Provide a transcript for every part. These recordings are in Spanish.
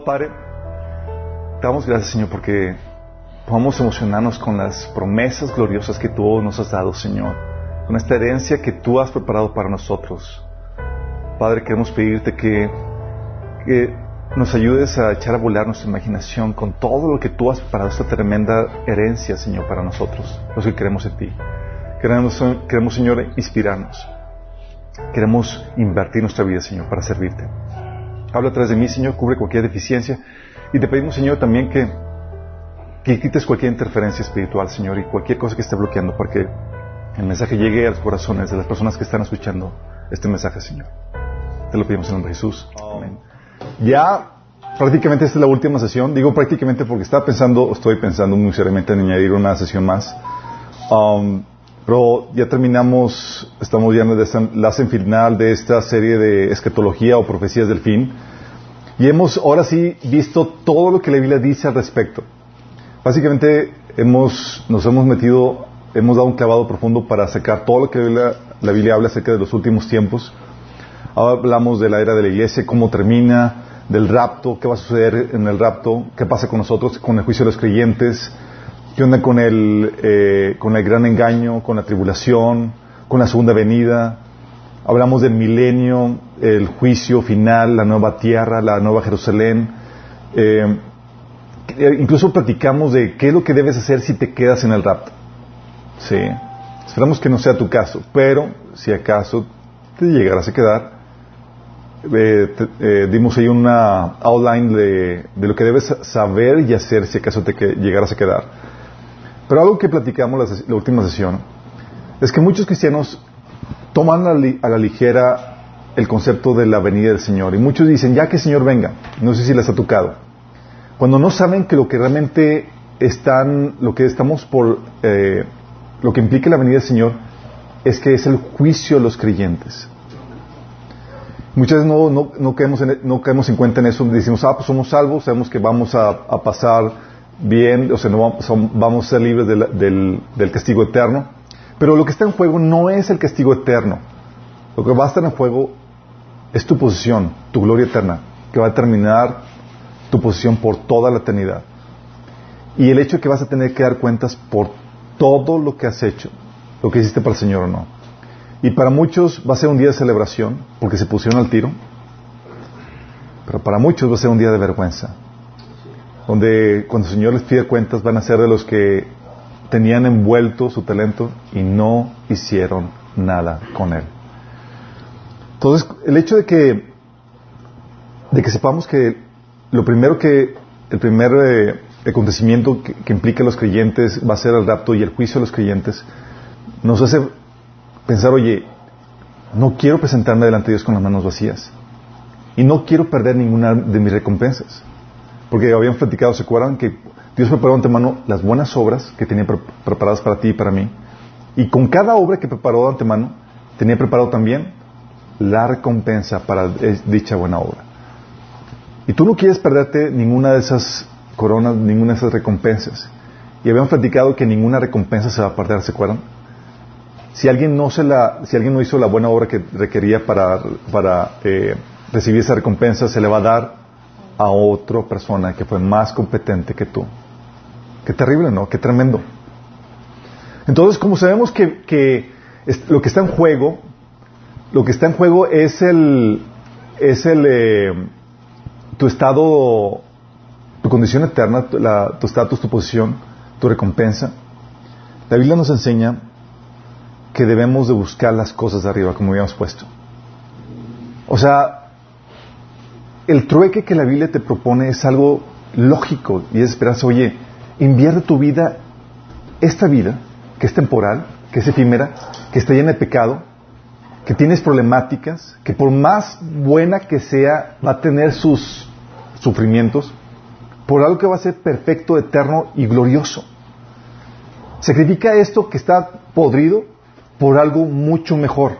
Padre, te damos gracias, Señor, porque podamos emocionarnos con las promesas gloriosas que tú nos has dado, Señor, con esta herencia que tú has preparado para nosotros. Padre, queremos pedirte que, que nos ayudes a echar a volar nuestra imaginación con todo lo que tú has preparado, esta tremenda herencia, Señor, para nosotros, los que creemos en ti. Queremos, queremos, Señor, inspirarnos. Queremos invertir nuestra vida, Señor, para servirte. Habla a través de mí, Señor, cubre cualquier deficiencia. Y te pedimos, Señor, también que, que quites cualquier interferencia espiritual, Señor, y cualquier cosa que esté bloqueando, porque el mensaje llegue a los corazones de las personas que están escuchando este mensaje, Señor. Te lo pedimos en el nombre de Jesús. Amén. Ya prácticamente esta es la última sesión. Digo prácticamente porque estaba pensando, o estoy pensando muy seriamente en añadir una sesión más. Um, pero ya terminamos, estamos ya en el enlace final de esta serie de escatología o profecías del fin. Y hemos ahora sí visto todo lo que la Biblia dice al respecto. Básicamente hemos, nos hemos metido, hemos dado un clavado profundo para sacar todo lo que la Biblia, la Biblia habla acerca de los últimos tiempos. Ahora hablamos de la era de la iglesia, cómo termina, del rapto, qué va a suceder en el rapto, qué pasa con nosotros, con el juicio de los creyentes, qué onda con el, eh, con el gran engaño, con la tribulación, con la segunda venida. Hablamos del milenio, el juicio final, la nueva tierra, la nueva Jerusalén. Eh, incluso platicamos de qué es lo que debes hacer si te quedas en el rapto. Sí. Esperamos que no sea tu caso, pero si acaso te llegarás a quedar, eh, eh, dimos ahí una outline de, de, lo que debes saber y hacer si acaso te que, llegaras a quedar. Pero algo que platicamos la, la última sesión es que muchos cristianos toman a, li, a, la ligera el concepto de la venida del Señor. Y muchos dicen, ya que el Señor venga, no sé si les ha tocado, cuando no saben que lo que realmente están, lo que estamos por, eh, lo que implica la venida del Señor es que es el juicio de los creyentes. Muchas veces no, no, no, caemos en, no caemos en cuenta en eso, decimos, ah, pues somos salvos, sabemos que vamos a, a pasar bien, o sea, no vamos, a ser libres del, del, castigo eterno. Pero lo que está en juego no es el castigo eterno. Lo que va a estar en juego es tu posición, tu gloria eterna, que va a terminar tu posición por toda la eternidad. Y el hecho de que vas a tener que dar cuentas por todo lo que has hecho, lo que hiciste para el Señor o no. Y para muchos va a ser un día de celebración, porque se pusieron al tiro. Pero para muchos va a ser un día de vergüenza, donde cuando el Señor les pide cuentas van a ser de los que tenían envuelto su talento y no hicieron nada con él. Entonces, el hecho de que, de que sepamos que lo primero que, el primer eh, acontecimiento que, que, implica a los creyentes va a ser el rapto y el juicio de los creyentes, nos hace pensar, oye, no quiero presentarme delante de Dios con las manos vacías. Y no quiero perder ninguna de mis recompensas. Porque habían platicado, ¿se acuerdan? Que Dios preparó de antemano las buenas obras que tenía pre preparadas para ti y para mí. Y con cada obra que preparó de antemano, tenía preparado también la recompensa para dicha buena obra. Y tú no quieres perderte ninguna de esas coronas, ninguna de esas recompensas. Y habíamos platicado que ninguna recompensa se va a perder, ¿se acuerdan? Si alguien no se la, si alguien no hizo la buena obra que requería para, para eh, recibir esa recompensa, se le va a dar a otra persona que fue más competente que tú. Qué terrible, ¿no? Qué tremendo. Entonces, como sabemos que, que lo que está en juego, lo que está en juego es el, es el, eh, tu estado, tu condición eterna, tu estatus, tu posición, tu recompensa. La Biblia nos enseña que debemos de buscar las cosas de arriba, como habíamos puesto. O sea, el trueque que la Biblia te propone es algo lógico y es esperanza. Oye, invierte tu vida, esta vida, que es temporal, que es efímera, que está llena de pecado, que tienes problemáticas, que por más buena que sea, va a tener sus sufrimientos, por algo que va a ser perfecto, eterno y glorioso. Sacrifica esto que está podrido por algo mucho mejor.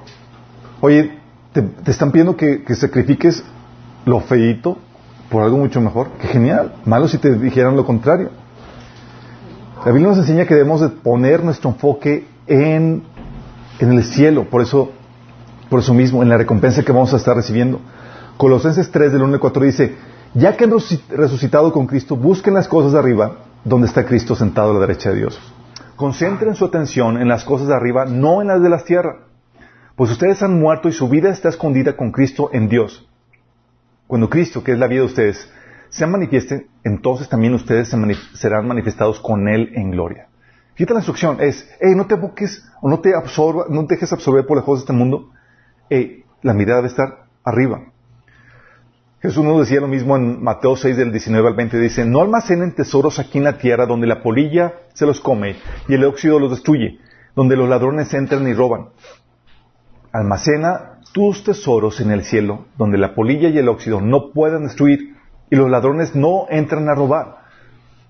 Oye, te, están pidiendo que, que, sacrifiques lo feito por algo mucho mejor. Qué genial. Malo si te dijeran lo contrario. La Biblia nos enseña que debemos de poner nuestro enfoque en, en el cielo. Por eso, por eso mismo, en la recompensa que vamos a estar recibiendo. Colosenses 3 del 1 al 4 dice, Ya que han resucitado con Cristo, busquen las cosas de arriba, donde está Cristo sentado a la derecha de Dios. Concentren su atención en las cosas de arriba, no en las de la tierra. Pues ustedes han muerto y su vida está escondida con Cristo en Dios. Cuando Cristo, que es la vida de ustedes, se manifieste, entonces también ustedes serán manifestados con Él en gloria. Fíjate la instrucción, es, no te aboques o no te absorba, no te dejes absorber por las cosas de este mundo. La mirada debe estar arriba. Jesús nos decía lo mismo en Mateo 6 del 19 al 20. Dice, no almacenen tesoros aquí en la tierra donde la polilla se los come y el óxido los destruye, donde los ladrones entran y roban. Almacena tus tesoros en el cielo, donde la polilla y el óxido no puedan destruir y los ladrones no entran a robar.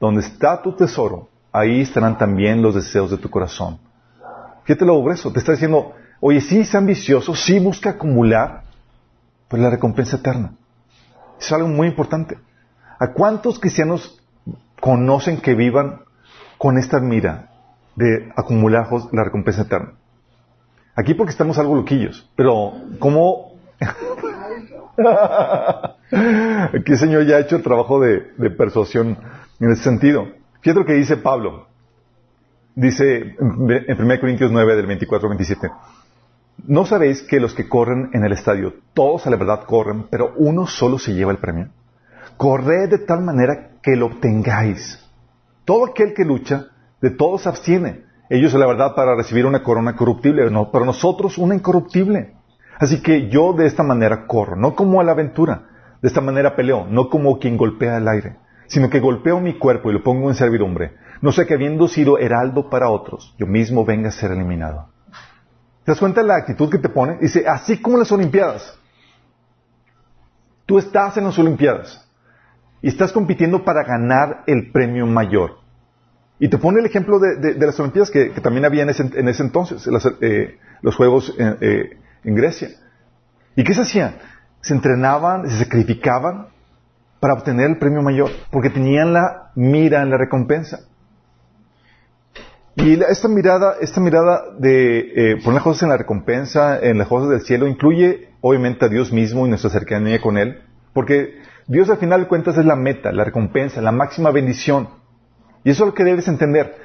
Donde está tu tesoro, ahí estarán también los deseos de tu corazón. Fíjate lo grueso, te está diciendo, oye, sí, sea ambicioso, sí busca acumular, pero la recompensa eterna. Es algo muy importante. ¿A cuántos cristianos conocen que vivan con esta mira de acumular la recompensa eterna? Aquí porque estamos algo loquillos, pero ¿cómo? Aquí el Señor ya ha hecho el trabajo de, persuasión en ese sentido. Fíjate lo que dice Pablo. Dice en 1 Corintios 9 del 24 al 27. ¿No sabéis que los que corren en el estadio, todos a la verdad corren, pero uno solo se lleva el premio? Corred de tal manera que lo obtengáis. Todo aquel que lucha, de todos se abstiene. Ellos la verdad para recibir una corona corruptible, pero nosotros una incorruptible. Así que yo de esta manera corro, no como a la aventura. De esta manera peleo, no como quien golpea el aire, sino que golpeo mi cuerpo y lo pongo en servidumbre. No sé que habiendo sido heraldo para otros, yo mismo venga a ser eliminado. ¿Te das cuenta de la actitud que te pone? Dice, así como las Olimpiadas. Tú estás en las Olimpiadas y estás compitiendo para ganar el premio mayor. Y te pone el ejemplo de, las Olimpiadas que, también había en ese, entonces, eh, los Juegos eh, en Grecia. ¿Y qué se hacían? Se entrenaban, se sacrificaban para obtener el premio mayor, porque tenían la mira en la recompensa. Y esta mirada, esta mirada de eh, poner las cosas en la recompensa, en las cosas del cielo, incluye obviamente a Dios mismo y nuestra cercanía con Él, porque Dios al final de cuentas es la meta, la recompensa, la máxima bendición. Y eso es lo que debes entender.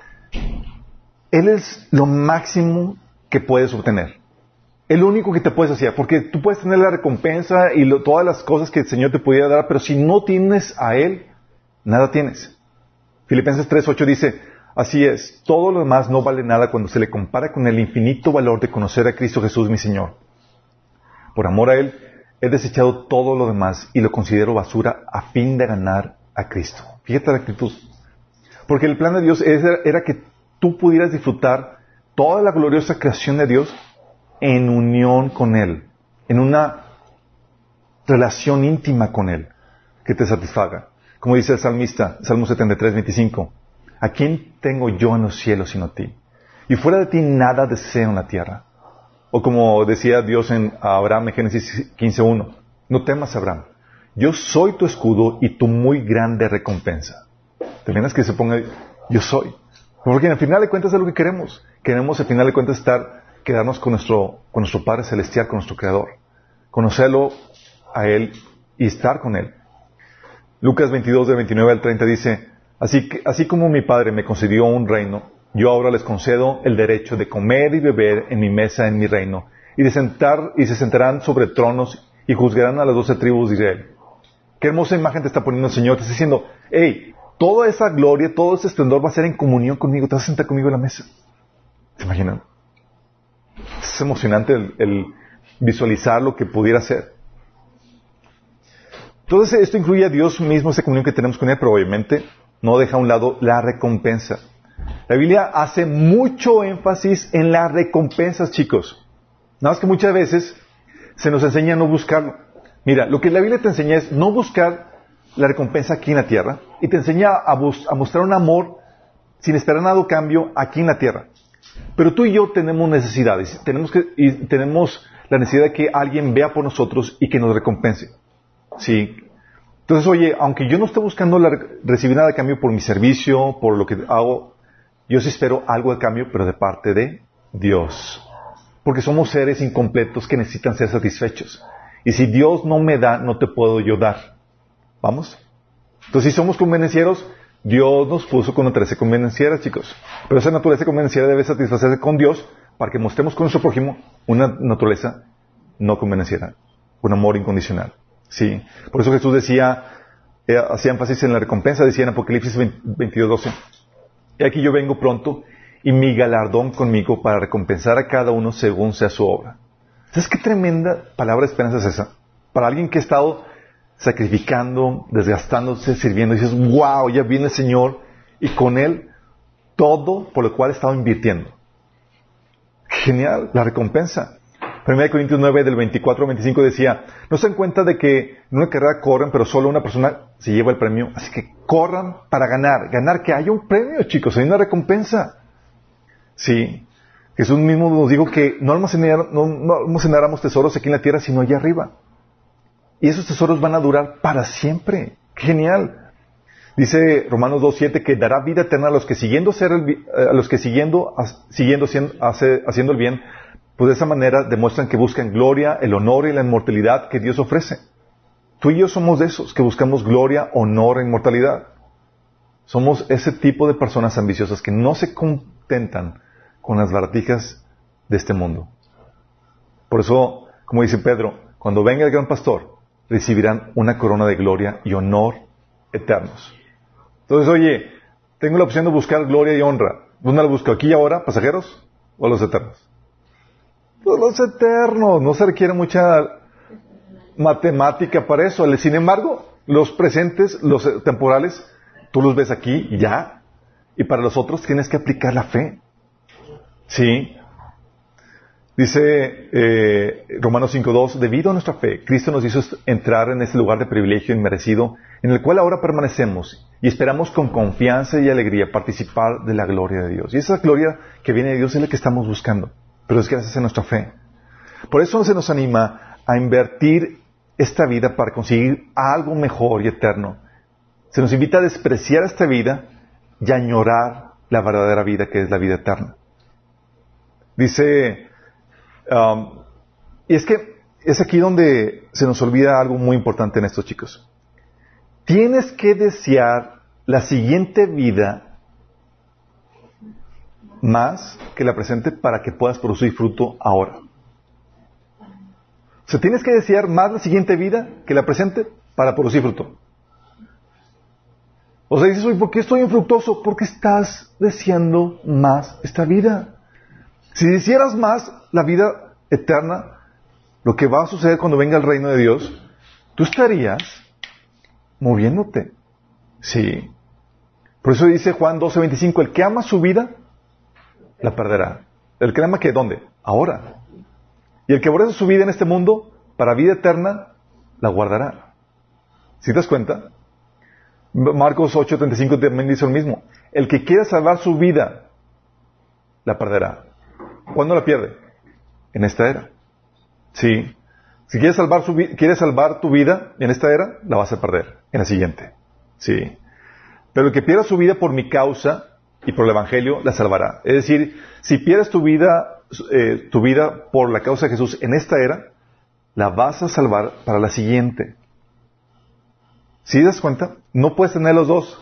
Él es lo máximo que puedes obtener. El único que te puedes hacer, porque tú puedes tener la recompensa y todas las cosas que el Señor te pudiera dar, pero si no tienes a Él, nada tienes. Filipenses 3.8 dice, Así es, todo lo demás no vale nada cuando se le compara con el infinito valor de conocer a Cristo Jesús mi Señor. Por amor a Él, he desechado todo lo demás y lo considero basura a fin de ganar a Cristo. Fíjate la actitud. Porque el plan de Dios era que tú pudieras disfrutar toda la gloriosa creación de Dios en unión con Él, en una relación íntima con Él, que te satisfaga. Como dice el salmista, Salmo 73, 25. ¿A quién tengo yo en los cielos sino a ti? Y fuera de ti nada deseo en la tierra. O como decía Dios en Abraham en Génesis 15.1, no temas Abraham, yo soy tu escudo y tu muy grande recompensa. ¿Te imaginas que se ponga, yo soy? Porque al final de cuentas es lo que queremos. Queremos al final de cuentas estar, quedarnos con nuestro, con nuestro Padre Celestial, con nuestro Creador. Conocerlo a Él y estar con Él. Lucas 22 de 29 al 30 dice, Así, que, así como mi Padre me concedió un reino, yo ahora les concedo el derecho de comer y beber en mi mesa en mi reino, y de sentar, y se sentarán sobre tronos y juzgarán a las doce tribus de Israel. Qué hermosa imagen te está poniendo el Señor. Te está diciendo, hey, toda esa gloria, todo ese esplendor va a ser en comunión conmigo. Te vas a sentar conmigo en la mesa. ¿Se imaginan? Es emocionante el visualizar lo que pudiera ser. Entonces, esto incluye a Dios mismo, esa comunión que tenemos con Él, pero obviamente no deja a un lado la recompensa. La Biblia hace mucho énfasis en las recompensas, chicos. Nada más que muchas veces se nos enseña a no buscarlo. Mira, lo que la Biblia te enseña es no buscar la recompensa aquí en la tierra y te enseña a, mostrar un amor sin esperar nada a cambio aquí en la tierra. Pero tú y yo tenemos necesidades, tenemos, que, y tenemos la necesidad de que alguien vea por nosotros y que nos recompense. Sí, entonces, oye, aunque yo no esté buscando recibir nada de cambio por mi servicio, por lo que hago, yo sí espero algo de cambio, pero de parte de Dios. Porque somos seres incompletos que necesitan ser satisfechos. Y si Dios no me da, no te puedo yo dar. ¿Vamos? Entonces, si somos convenencieros, Dios nos puso con naturaleza convenenciera, chicos. Pero esa naturaleza convenenciera debe satisfacerse con Dios para que mostremos con nuestro prójimo una naturaleza no convenenciera, un amor incondicional. Sí. Por eso Jesús decía, eh, hacía énfasis en la recompensa, decía en Apocalipsis 22, 12. Y aquí yo vengo pronto y mi galardón conmigo para recompensar a cada uno según sea su obra. ¿Sabes qué tremenda palabra de esperanza es esa? Para alguien que ha estado sacrificando, desgastándose, sirviendo, y dices, wow, ya viene el Señor y con Él todo por lo cual ha estado invirtiendo. Genial, la recompensa. 1 Corintios 9 del 24 al 25 decía, no se dan cuenta de que en una carrera corren, pero solo una persona se lleva el premio, así que corran para ganar, ganar que haya un premio, chicos, hay una recompensa. Sí, Jesús mismo nos dijo que no, no almacenáramos tesoros aquí en la tierra, sino allá arriba. Y esos tesoros van a durar para siempre. Genial. Dice Romanos 2.7 que dará vida eterna a los que siguiendo, ser eh, a los que siguiendo, siguiendo haciendo el bien, pues de esa manera demuestran que buscan gloria, el honor y la inmortalidad que Dios ofrece. Tú y yo somos de esos que buscamos gloria, honor e inmortalidad. Somos ese tipo de personas ambiciosas que no se contentan con las baratijas de este mundo. Por eso, como dice Pedro, cuando venga el gran pastor, recibirán una corona de gloria y honor eternos. Entonces, oye, tengo la opción de buscar gloria y honra. ¿Dónde la busco? ¿Aquí y ahora, pasajeros? ¿O los eternos? Pues los eternos. No se requiere mucha matemática para eso. Sin embargo, los presentes, los temporales, tú los ves aquí y ya. Y para los otros tienes que aplicar la fe. Sí. Dice eh, Romanos 5.2, debido a nuestra fe, Cristo nos hizo entrar en este lugar de privilegio inmerecido, en el cual ahora permanecemos y esperamos con confianza y alegría participar de la gloria de Dios. Y esa gloria que viene de Dios es la que estamos buscando, pero es gracias a nuestra fe. Por eso se nos anima a invertir esta vida para conseguir algo mejor y eterno. Se nos invita a despreciar esta vida y añorar la verdadera vida que es la vida eterna. Dice Y es que es aquí donde se nos olvida algo muy importante en estos chicos. Tienes que desear la siguiente vida más que la presente para que puedas producir fruto ahora. O sea, tienes que desear más la siguiente vida que la presente para producir fruto. O sea, dices, ¿por qué estoy infructuoso? Porque estás deseando más esta vida. Si desearas más la vida eterna, lo que va a suceder cuando venga el reino de Dios, tú estarías moviéndote. Sí. Por eso dice Juan 12:25, el que ama su vida, la perderá. El que ama que, ¿dónde? Ahora. Y el que aborrece su vida en este mundo, para vida eterna, la guardará. ¿Sí te das cuenta? Marcos 8:35 también dice lo mismo. El que quiera salvar su vida, la perderá. ¿Cuándo la pierde? En esta era. Sí. Si quieres salvar, su, quieres salvar tu vida en esta era, la vas a perder en la siguiente. Sí. Pero el que pierda su vida por mi causa y por el Evangelio, la salvará. Es decir, si pierdes tu vida, eh, tu vida por la causa de Jesús en esta era, la vas a salvar para la siguiente. ¿Sí das cuenta? No puedes tener los dos.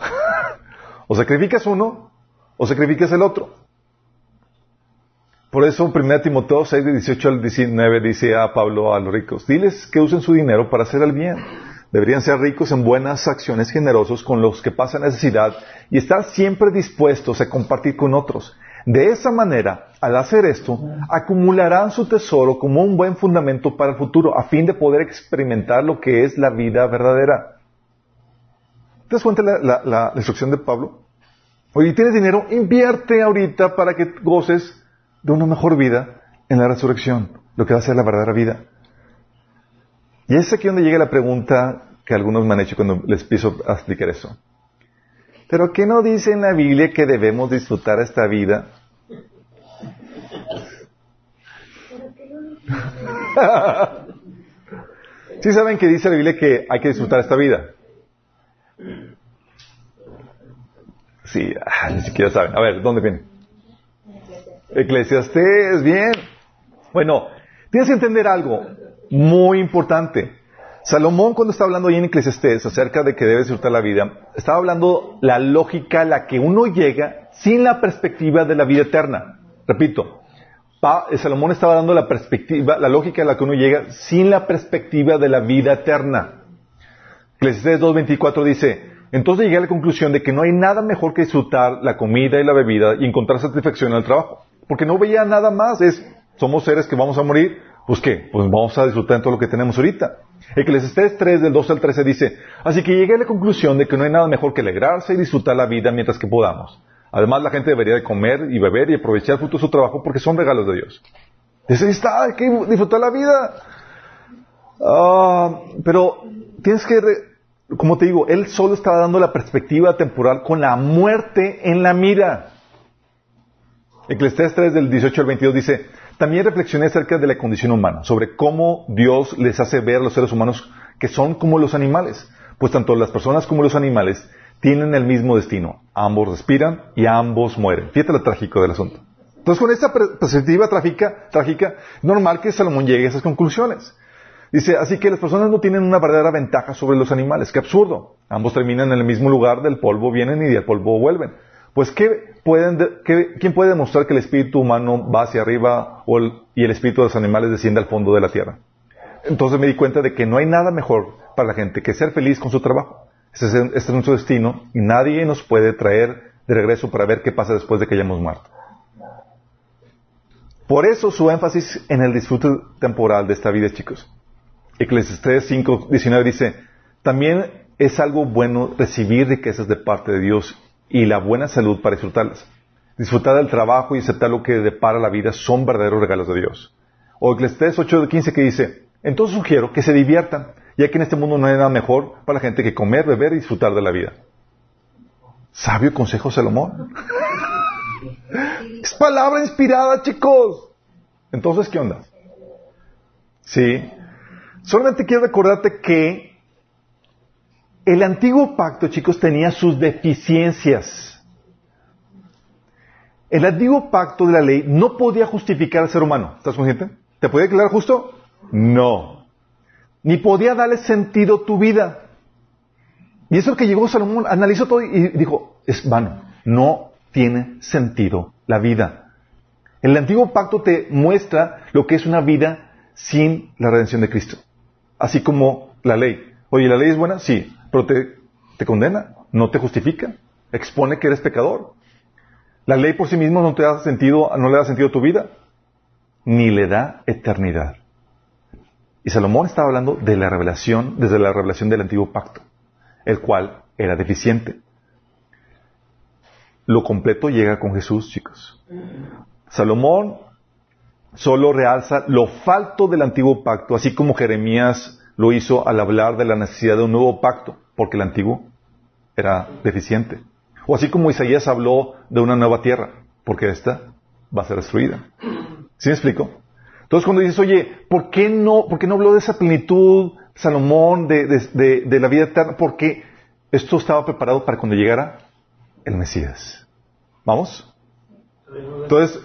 o sacrificas uno o sacrificas el otro. Por eso 1 Timoteo 6, de 18 al 19 dice a Pablo a los ricos, diles que usen su dinero para hacer el bien. Deberían ser ricos en buenas acciones, generosos con los que pasan necesidad y estar siempre dispuestos a compartir con otros. De esa manera, al hacer esto, acumularán su tesoro como un buen fundamento para el futuro, a fin de poder experimentar lo que es la vida verdadera. ¿Te das cuenta la, instrucción de Pablo? Oye, ¿tienes dinero? Invierte ahorita para que goces de una mejor vida en la resurrección, lo que va a ser la verdadera vida. Y es aquí donde llega la pregunta que algunos me han hecho cuando les a explicar eso. ¿Pero qué no dice en la Biblia que debemos disfrutar esta vida? ¿Sí saben que dice la Biblia que hay que disfrutar esta vida? Sí, ah, ni siquiera saben. A ver, ¿dónde viene? Eclesiastés, bien. Bueno, tienes que entender algo muy importante. Salomón cuando está hablando ahí en Eclesiastés acerca de que debe disfrutar la vida, estaba hablando la lógica a la que uno llega sin la perspectiva de la vida eterna. Repito, Salomón estaba dando la perspectiva, la lógica a la que uno llega sin la perspectiva de la vida eterna. Eclesiastés 2.24 dice, entonces llegué a la conclusión de que no hay nada mejor que disfrutar la comida y la bebida y encontrar satisfacción en el trabajo. Porque no veía nada más, es, somos seres que vamos a morir, pues qué, pues vamos a disfrutar de todo lo que tenemos ahorita. Eclesiastés 3 del 12 al 13 dice, así que llegué a la conclusión de que no hay nada mejor que alegrarse y disfrutar la vida mientras que podamos. Además la gente debería de comer y beber y aprovechar el fruto de su trabajo porque son regalos de Dios. Dice, está, hay que disfrutar la vida. Ah, pero tienes que, como te digo, él solo está dando la perspectiva temporal con la muerte en la mira. Eclesiastés 3 del 18 al 22 dice, también reflexioné acerca de la condición humana, sobre cómo Dios les hace ver a los seres humanos que son como los animales, pues tanto las personas como los animales tienen el mismo destino. Ambos respiran y ambos mueren. Fíjate lo trágico del asunto. Entonces, con esta perspectiva trágica, trágica, normal que Salomón llegue a esas conclusiones. Dice, así que las personas no tienen una verdadera ventaja sobre los animales. Qué absurdo. Ambos terminan en el mismo lugar, del polvo vienen y del polvo vuelven. Pues, ¿quién puede demostrar que el espíritu humano va hacia arriba y el espíritu de los animales desciende al fondo de la tierra? Entonces me di cuenta de que no hay nada mejor para la gente que ser feliz con su trabajo. Este es, este es nuestro destino y nadie nos puede traer de regreso para ver qué pasa después de que hayamos muerto. Por eso su énfasis en el disfrute temporal de esta vida, chicos. Eclesiastes 5, 19 dice, también es algo bueno recibir riquezas de parte de Dios y la buena salud para disfrutarlas. Disfrutar del trabajo y aceptar lo que depara la vida son verdaderos regalos de Dios. O Eclesiastes 8.15 que dice, entonces sugiero que se diviertan, ya que en este mundo no hay nada mejor para la gente que comer, beber y disfrutar de la vida. Sabio consejo Salomón. es palabra inspirada, chicos. Entonces, ¿qué onda? Sí. Solamente quiero recordarte que el antiguo pacto, chicos, tenía sus deficiencias. El antiguo pacto de la ley no podía justificar al ser humano. ¿Estás consciente? ¿Te podía declarar justo? No. Ni podía darle sentido a tu vida. Y eso es lo que llegó Salomón, analizó todo y dijo, es vano, no tiene sentido la vida. El antiguo pacto te muestra lo que es una vida sin la redención de Cristo. Así como la ley. Oye, ¿la ley es buena? Sí pero te, condena, no te justifica, expone que eres pecador. La ley por sí misma no te da sentido, no le da sentido a tu vida, ni le da eternidad. Y Salomón estaba hablando de la revelación, desde la revelación del antiguo pacto, el cual era deficiente. Lo completo llega con Jesús, chicos. Salomón solo realza lo falto del antiguo pacto, así como Jeremías lo hizo al hablar de la necesidad de un nuevo pacto porque el antiguo era deficiente. O así como Isaías habló de una nueva tierra, porque esta va a ser destruida. ¿Sí me explico? Entonces cuando dices, oye, ¿por qué no, por qué no habló de esa plenitud, Salomón, de, de la vida eterna? Porque esto estaba preparado para cuando llegara el Mesías. ¿Vamos? Entonces,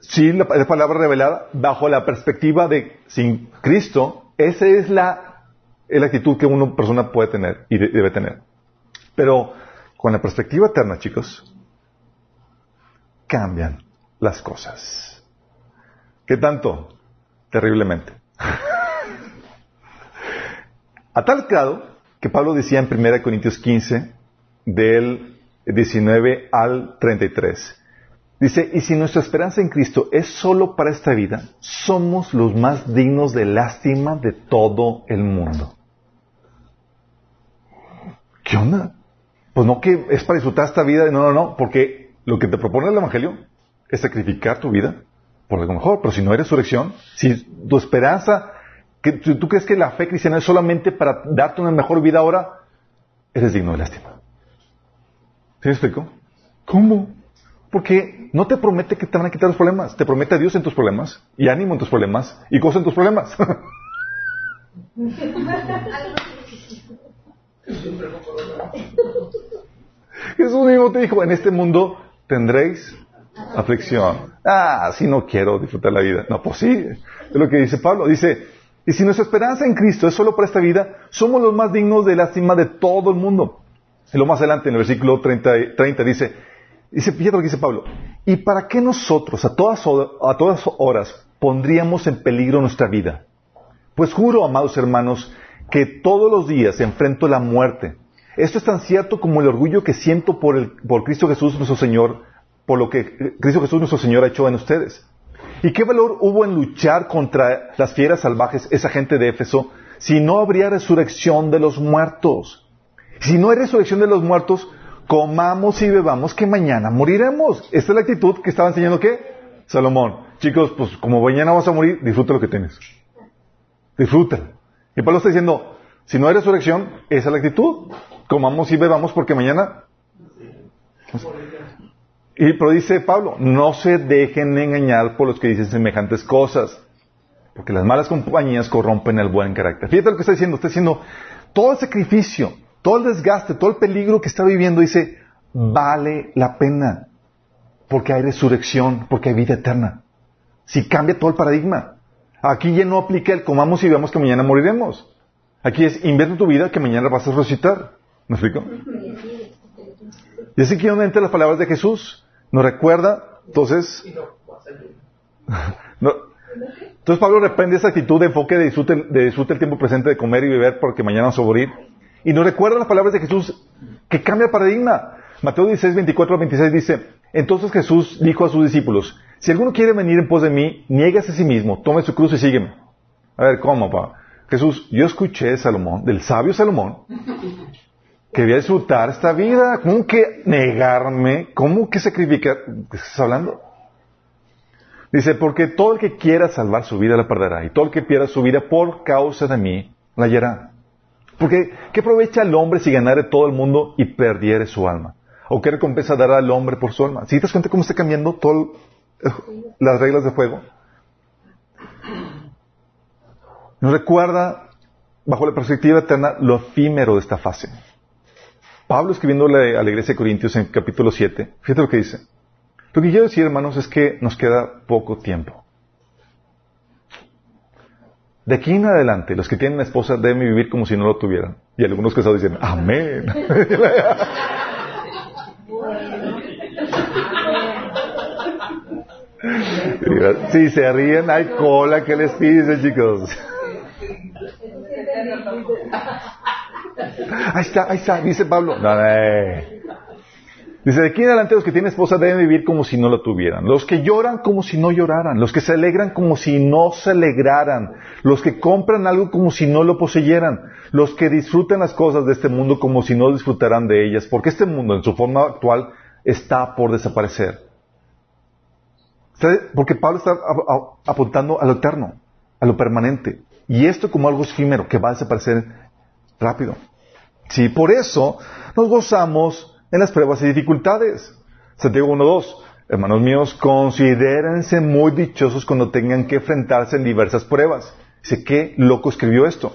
sí, la palabra revelada, bajo la perspectiva de sin Cristo, esa es la la actitud que una persona puede tener y debe tener. Pero con la perspectiva eterna, chicos, cambian las cosas. ¿Qué tanto? Terriblemente. A tal grado que Pablo decía en 1 Corintios 15, del 19 al 33, dice, y si nuestra esperanza en Cristo es solo para esta vida, somos los más dignos de lástima de todo el mundo. ¿Qué onda? Pues no que es para disfrutar esta vida, no, no, no, porque lo que te propone el Evangelio es sacrificar tu vida por algo mejor, pero si no hay resurrección, si tu esperanza, que tú, crees que la fe cristiana es solamente para darte una mejor vida ahora, eres digno de lástima. ¿Sí me explico? ¿Cómo? Porque no te promete que te van a quitar los problemas, te promete a Dios en tus problemas, y ánimo en tus problemas, y cosas en tus problemas. Jesús mismo te dijo, en este mundo tendréis aflicción. Ah, si no quiero disfrutar la vida. No, pues sí, es lo que dice Pablo. Dice, Y si nuestra esperanza en Cristo es solo para esta vida, somos los más dignos de lástima de todo el mundo. Y lo más adelante, en el versículo 30, 30 dice, fíjate lo que dice Pablo, ¿y para qué nosotros a todas, a todas horas pondríamos en peligro nuestra vida? Pues juro, amados hermanos, que todos los días enfrento la muerte. Esto es tan cierto como el orgullo que siento por, el, por Cristo Jesús nuestro Señor, por lo que Cristo Jesús nuestro Señor ha hecho en ustedes. ¿Y qué valor hubo en luchar contra las fieras salvajes, esa gente de Éfeso, si no habría resurrección de los muertos? Si no hay resurrección de los muertos, comamos y bebamos que mañana moriremos. Esta es la actitud que estaba enseñando qué? Salomón. Chicos, pues como mañana vas a morir, disfruta lo que tienes. Disfruta. Y Pablo está diciendo, si no hay resurrección, esa es la actitud. Comamos y bebamos porque mañana... Y pero dice Pablo, no se dejen engañar por los que dicen semejantes cosas, porque las malas compañías corrompen el buen carácter. Fíjate lo que está diciendo, está diciendo, todo el sacrificio, todo el desgaste, todo el peligro que está viviendo, dice, vale la pena, porque hay resurrección, porque hay vida eterna. Si cambia todo el paradigma. Aquí ya no aplica el comamos y veamos que mañana moriremos. Aquí es invierte tu vida que mañana vas a resucitar. ¿Me explico? Y así que donde las palabras de Jesús. Nos recuerda, entonces. entonces Pablo reprende esa actitud de enfoque de disfrute, de disfrute el tiempo presente de comer y beber porque mañana vamos a morir. Y nos recuerda las palabras de Jesús que cambia paradigma. Mateo 16, 24 26 dice, entonces Jesús dijo a sus discípulos, si alguno quiere venir en pos de mí, nieguese a sí mismo, tome su cruz y sígueme. A ver, ¿cómo, pa? Jesús, yo escuché de Salomón, del sabio Salomón, que voy a disfrutar esta vida. ¿Cómo que negarme? ¿Cómo que sacrificar? ¿Qué estás hablando? Dice, porque todo el que quiera salvar su vida la perderá, y todo el que pierda su vida por causa de mí la hallará. Porque, ¿qué aprovecha el hombre si ganare todo el mundo y perdiere su alma? ¿O qué recompensa dará al hombre por su alma? ¿Si te das cuenta cómo está cambiando todas las reglas de juego? Nos recuerda, bajo la perspectiva eterna, lo efímero de esta fase. Pablo escribiéndole a la iglesia de Corintios en capítulo 7, fíjate lo que dice. Lo que quiero decir, hermanos, es que nos queda poco tiempo. De aquí en adelante, los que tienen esposa deben vivir como si no lo tuvieran. Y algunos casados dicen, amén. si se ríen, hay cola que les pide, chicos. Ahí está, ahí está, dice Pablo. Dice, de aquí en adelante los que tienen esposa deben vivir como si no la tuvieran. Los que lloran como si no lloraran. Los que se alegran como si no se alegraran. Los que compran algo como si no lo poseyeran. Los que disfrutan las cosas de este mundo como si no disfrutaran de ellas. Porque este mundo en su forma actual está por desaparecer. Porque Pablo está apuntando a lo eterno, a lo permanente. Y esto como algo efímero que va a desaparecer rápido. Sí, por eso nos gozamos en las pruebas y dificultades. Santiago 1.2. Hermanos míos, considérense muy dichosos cuando tengan que enfrentarse en diversas pruebas. Dice, ¿qué loco escribió esto?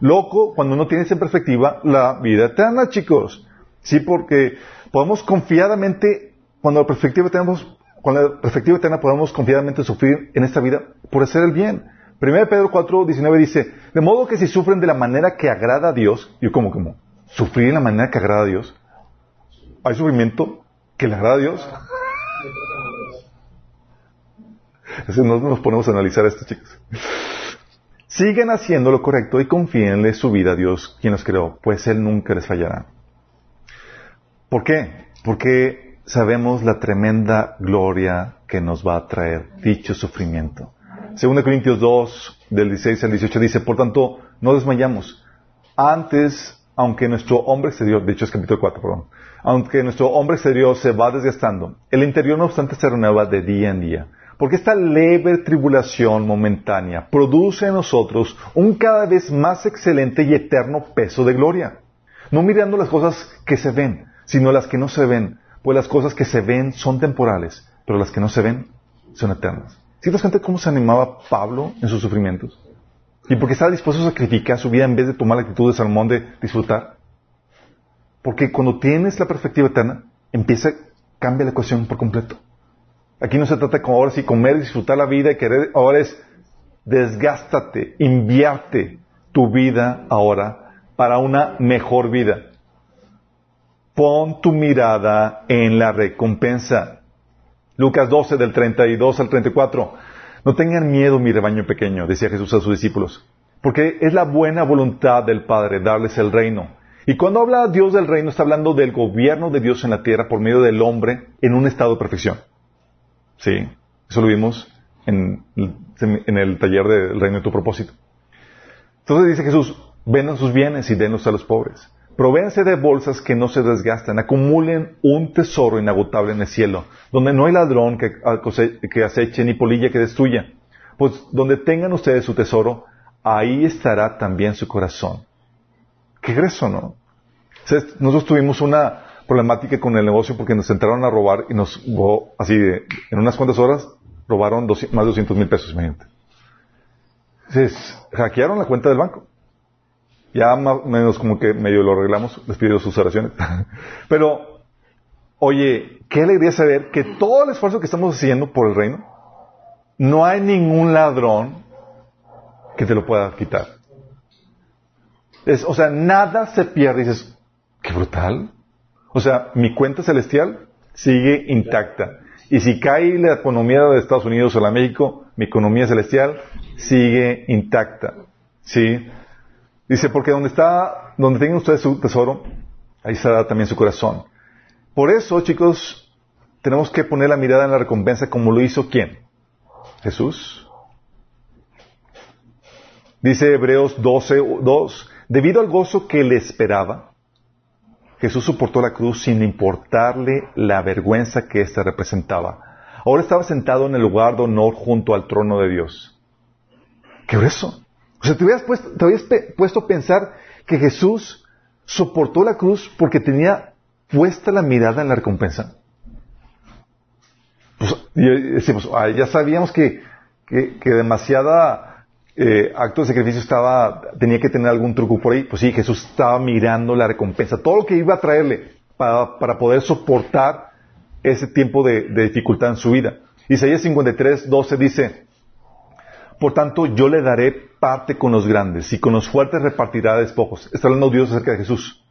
Loco cuando uno tiene en perspectiva la vida eterna, chicos. Sí, porque podemos confiadamente, cuando la perspectiva tenemos, con la perspectiva eterna podemos confiadamente sufrir en esta vida por hacer el bien. 1 Pedro 4, 19 dice, de modo que si sufren de la manera que agrada a Dios, yo como, como, sufrir de la manera que agrada a Dios, ¿hay sufrimiento que le agrada a Dios? No nos ponemos a analizar esto, chicos. Sigan haciendo lo correcto y confíenle su vida a Dios, quien los creó, pues Él nunca les fallará. ¿Por qué? Porque sabemos la tremenda gloria que nos va a traer dicho sufrimiento. 2 Corintios 2, del 16 al 18 dice, por tanto, no desmayamos. Antes, aunque nuestro hombre exterior, de hecho es capítulo 4, perdón, aunque nuestro hombre exterior se va desgastando, el interior no obstante se renueva de día en día. Porque esta leve tribulación momentánea produce en nosotros un cada vez más excelente y eterno peso de gloria. No mirando las cosas que se ven, sino las que no se ven. Pues las cosas que se ven son temporales, pero las que no se ven son eternas. ¿Sí te das cómo se animaba Pablo en sus sufrimientos? Y porque estaba dispuesto a sacrificar su vida en vez de tomar la actitud de Salomón de disfrutar. Porque cuando tienes la perspectiva eterna, empieza, cambia la ecuación por completo. Aquí no se trata de ahora sí comer y disfrutar la vida y querer, ahora es desgástate, invierte tu vida ahora para una mejor vida. Pon tu mirada en la recompensa. Lucas 12 del 32 al 34. No tengan miedo, mi rebaño pequeño, decía Jesús a sus discípulos, porque es la buena voluntad del Padre darles el reino. Y cuando habla Dios del reino, está hablando del gobierno de Dios en la tierra por medio del hombre en un estado de perfección. Sí, eso lo vimos en, el taller del reino de tu propósito. Entonces dice Jesús, vendan sus bienes y denlos a los pobres. Provéanse de bolsas que no se desgastan, acumulen un tesoro inagotable en el cielo, donde no hay ladrón que, que aceche ni polilla que destruya. Pues donde tengan ustedes su tesoro, ahí estará también su corazón. Qué grueso, ¿no? Nosotros tuvimos una problemática con el negocio porque nos entraron a robar y nos, así, en unas cuantas horas, robaron más de 200 mil pesos, imagínate. Entonces, hackearon la cuenta del banco. Ya más o menos como que medio lo arreglamos, les pido sus oraciones. Pero, oye, qué alegría saber que todo el esfuerzo que estamos haciendo por el reino, no hay ningún ladrón que te lo pueda quitar. Es, o sea, nada se pierde. dices, qué brutal. O sea, mi cuenta celestial sigue intacta. Y si cae la economía de Estados Unidos o la México, mi economía celestial sigue intacta. ¿Sí? Dice, porque donde está, donde tengan ustedes su tesoro, ahí estará también su corazón. Por eso, chicos, tenemos que poner la mirada en la recompensa como lo hizo quién? Jesús. Dice Hebreos 12, 2, debido al gozo que le esperaba, Jesús soportó la cruz sin importarle la vergüenza que ésta representaba. Ahora estaba sentado en el lugar de honor junto al trono de Dios. ¿Qué eso? O sea, te habías, puesto, puesto a pensar que Jesús soportó la cruz porque tenía puesta la mirada en la recompensa. Pues, decimos, ya sabíamos que, que demasiada eh, acto de sacrificio estaba, tenía que tener algún truco por ahí. Pues sí, Jesús estaba mirando la recompensa, todo lo que iba a traerle para, poder soportar ese tiempo de, dificultad en su vida. Isaías 53, 12 dice, por tanto, yo le daré parte con los grandes y con los fuertes repartirá despojos. Está hablando Dios acerca de Jesús.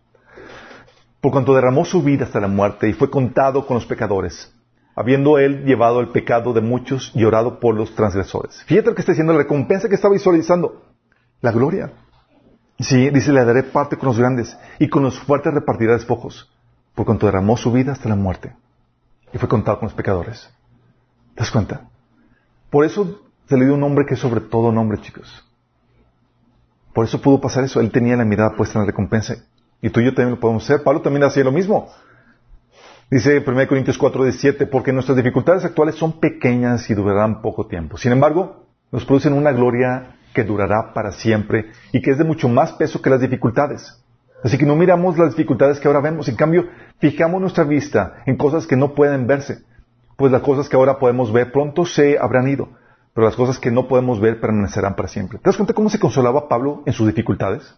Por cuanto derramó su vida hasta la muerte y fue contado con los pecadores habiendo él llevado el pecado de muchos y orado por los transgresores. Fíjate lo que está diciendo, la recompensa que está visualizando, la gloria. Sí, dice, le daré parte con los grandes y con los fuertes repartirá despojos, por cuanto derramó su vida hasta la muerte y fue contado con los pecadores. ¿Te das cuenta? Por eso se le dio un nombre que es sobre todo nombre, chicos. Por eso pudo pasar eso. Él tenía la mirada puesta en la recompensa. Y tú y yo también lo podemos hacer. Pablo también hacía lo mismo. Dice 1 Corintios 4, 17, porque nuestras dificultades actuales son pequeñas y durarán poco tiempo. Sin embargo, nos producen una gloria que durará para siempre y que es de mucho más peso que las dificultades. Así que no miramos las dificultades que ahora vemos, en cambio, fijamos nuestra vista en cosas que no pueden verse, pues las cosas que ahora podemos ver pronto se habrán ido, pero las cosas que no podemos ver permanecerán para siempre. ¿Te das cuenta cómo se consolaba Pablo en sus dificultades?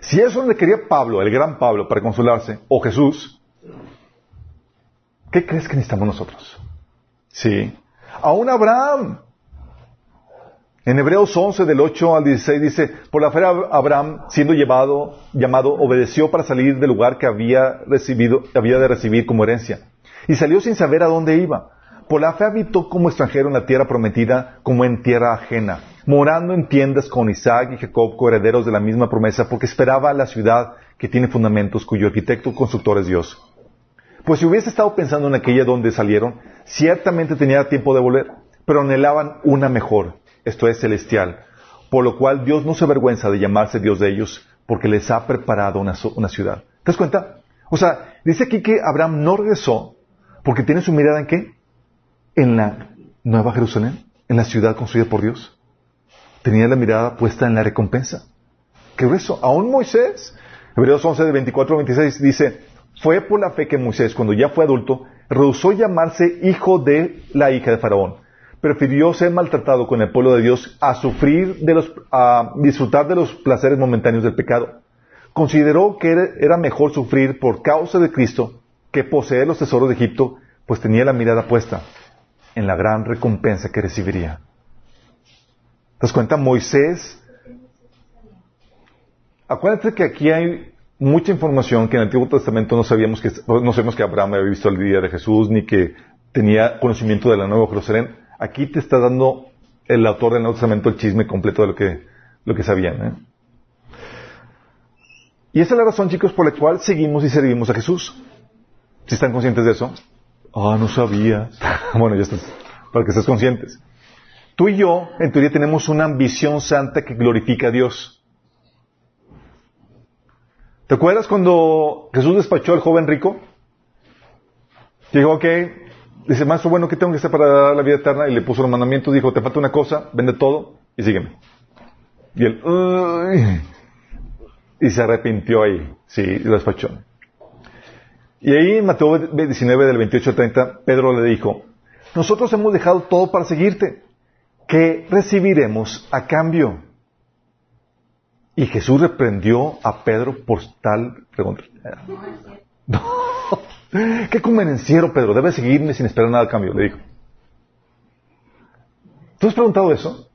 Si eso le quería Pablo, el gran Pablo, para consolarse, o Jesús, ¿Qué crees que necesitamos nosotros? Sí. Aún Abraham. En Hebreos 11, del 8 al 16, dice, por la fe Abraham, siendo llevado, llamado, obedeció para salir del lugar que había recibido, había de recibir como herencia. Y salió sin saber a dónde iba. Por la fe habitó como extranjero en la tierra prometida, como en tierra ajena, morando en tiendas con Isaac y Jacob, coherederos de la misma promesa, porque esperaba la ciudad que tiene fundamentos, cuyo arquitecto constructor es Dios. Pues si hubiese estado pensando en aquella donde salieron, ciertamente tenía tiempo de volver, pero anhelaban una mejor, esto es celestial, por lo cual Dios no se avergüenza de llamarse Dios de ellos, porque les ha preparado una, ciudad. ¿Te das cuenta? O sea, dice aquí que Abraham no regresó porque tiene su mirada en qué? En la Nueva Jerusalén, en la ciudad construida por Dios. Tenía la mirada puesta en la recompensa. ¿Qué eso? Aún Moisés, Hebreos 11 de 24 a 26 dice, fue por la fe que Moisés, cuando ya fue adulto, rehusó llamarse hijo de la hija de Faraón. Prefirió ser maltratado con el pueblo de Dios a sufrir de los, a disfrutar de los placeres momentáneos del pecado. Consideró que era mejor sufrir por causa de Cristo que poseer los tesoros de Egipto, pues tenía la mirada puesta en la gran recompensa que recibiría. das cuenta? Moisés. Acuérdate que aquí hay mucha información que en el Antiguo Testamento no sabíamos que, no sabemos que Abraham había visto el día de Jesús, ni que tenía conocimiento de la Nueva Jerusalén. Aquí te está dando el autor del Nuevo Testamento el chisme completo de lo que, lo que sabían. ¿eh? Y esa es la razón, chicos, por la cual seguimos y servimos a Jesús. Si están conscientes de eso. Ah, no sabía. bueno, ya estás, para que estés conscientes. Tú y yo, en teoría, tenemos una ambición santa que glorifica a Dios. ¿Te acuerdas cuando Jesús despachó al joven rico? Dijo, ok, dice, maestro, bueno, ¿qué tengo que hacer para dar la vida eterna? Y le puso los mandamientos, dijo, te falta una cosa, vende todo y sígueme. Y él, y se arrepintió ahí, sí, y lo despachó. Y ahí en Mateo 19 del 28 al 30, Pedro le dijo, nosotros hemos dejado todo para seguirte. ¿Qué recibiremos a cambio? Y Jesús reprendió a Pedro por tal pregunta. No. Qué convenenciero, Pedro. Debe seguirme sin esperar nada a cambio, le dijo. ¿Tú has preguntado eso?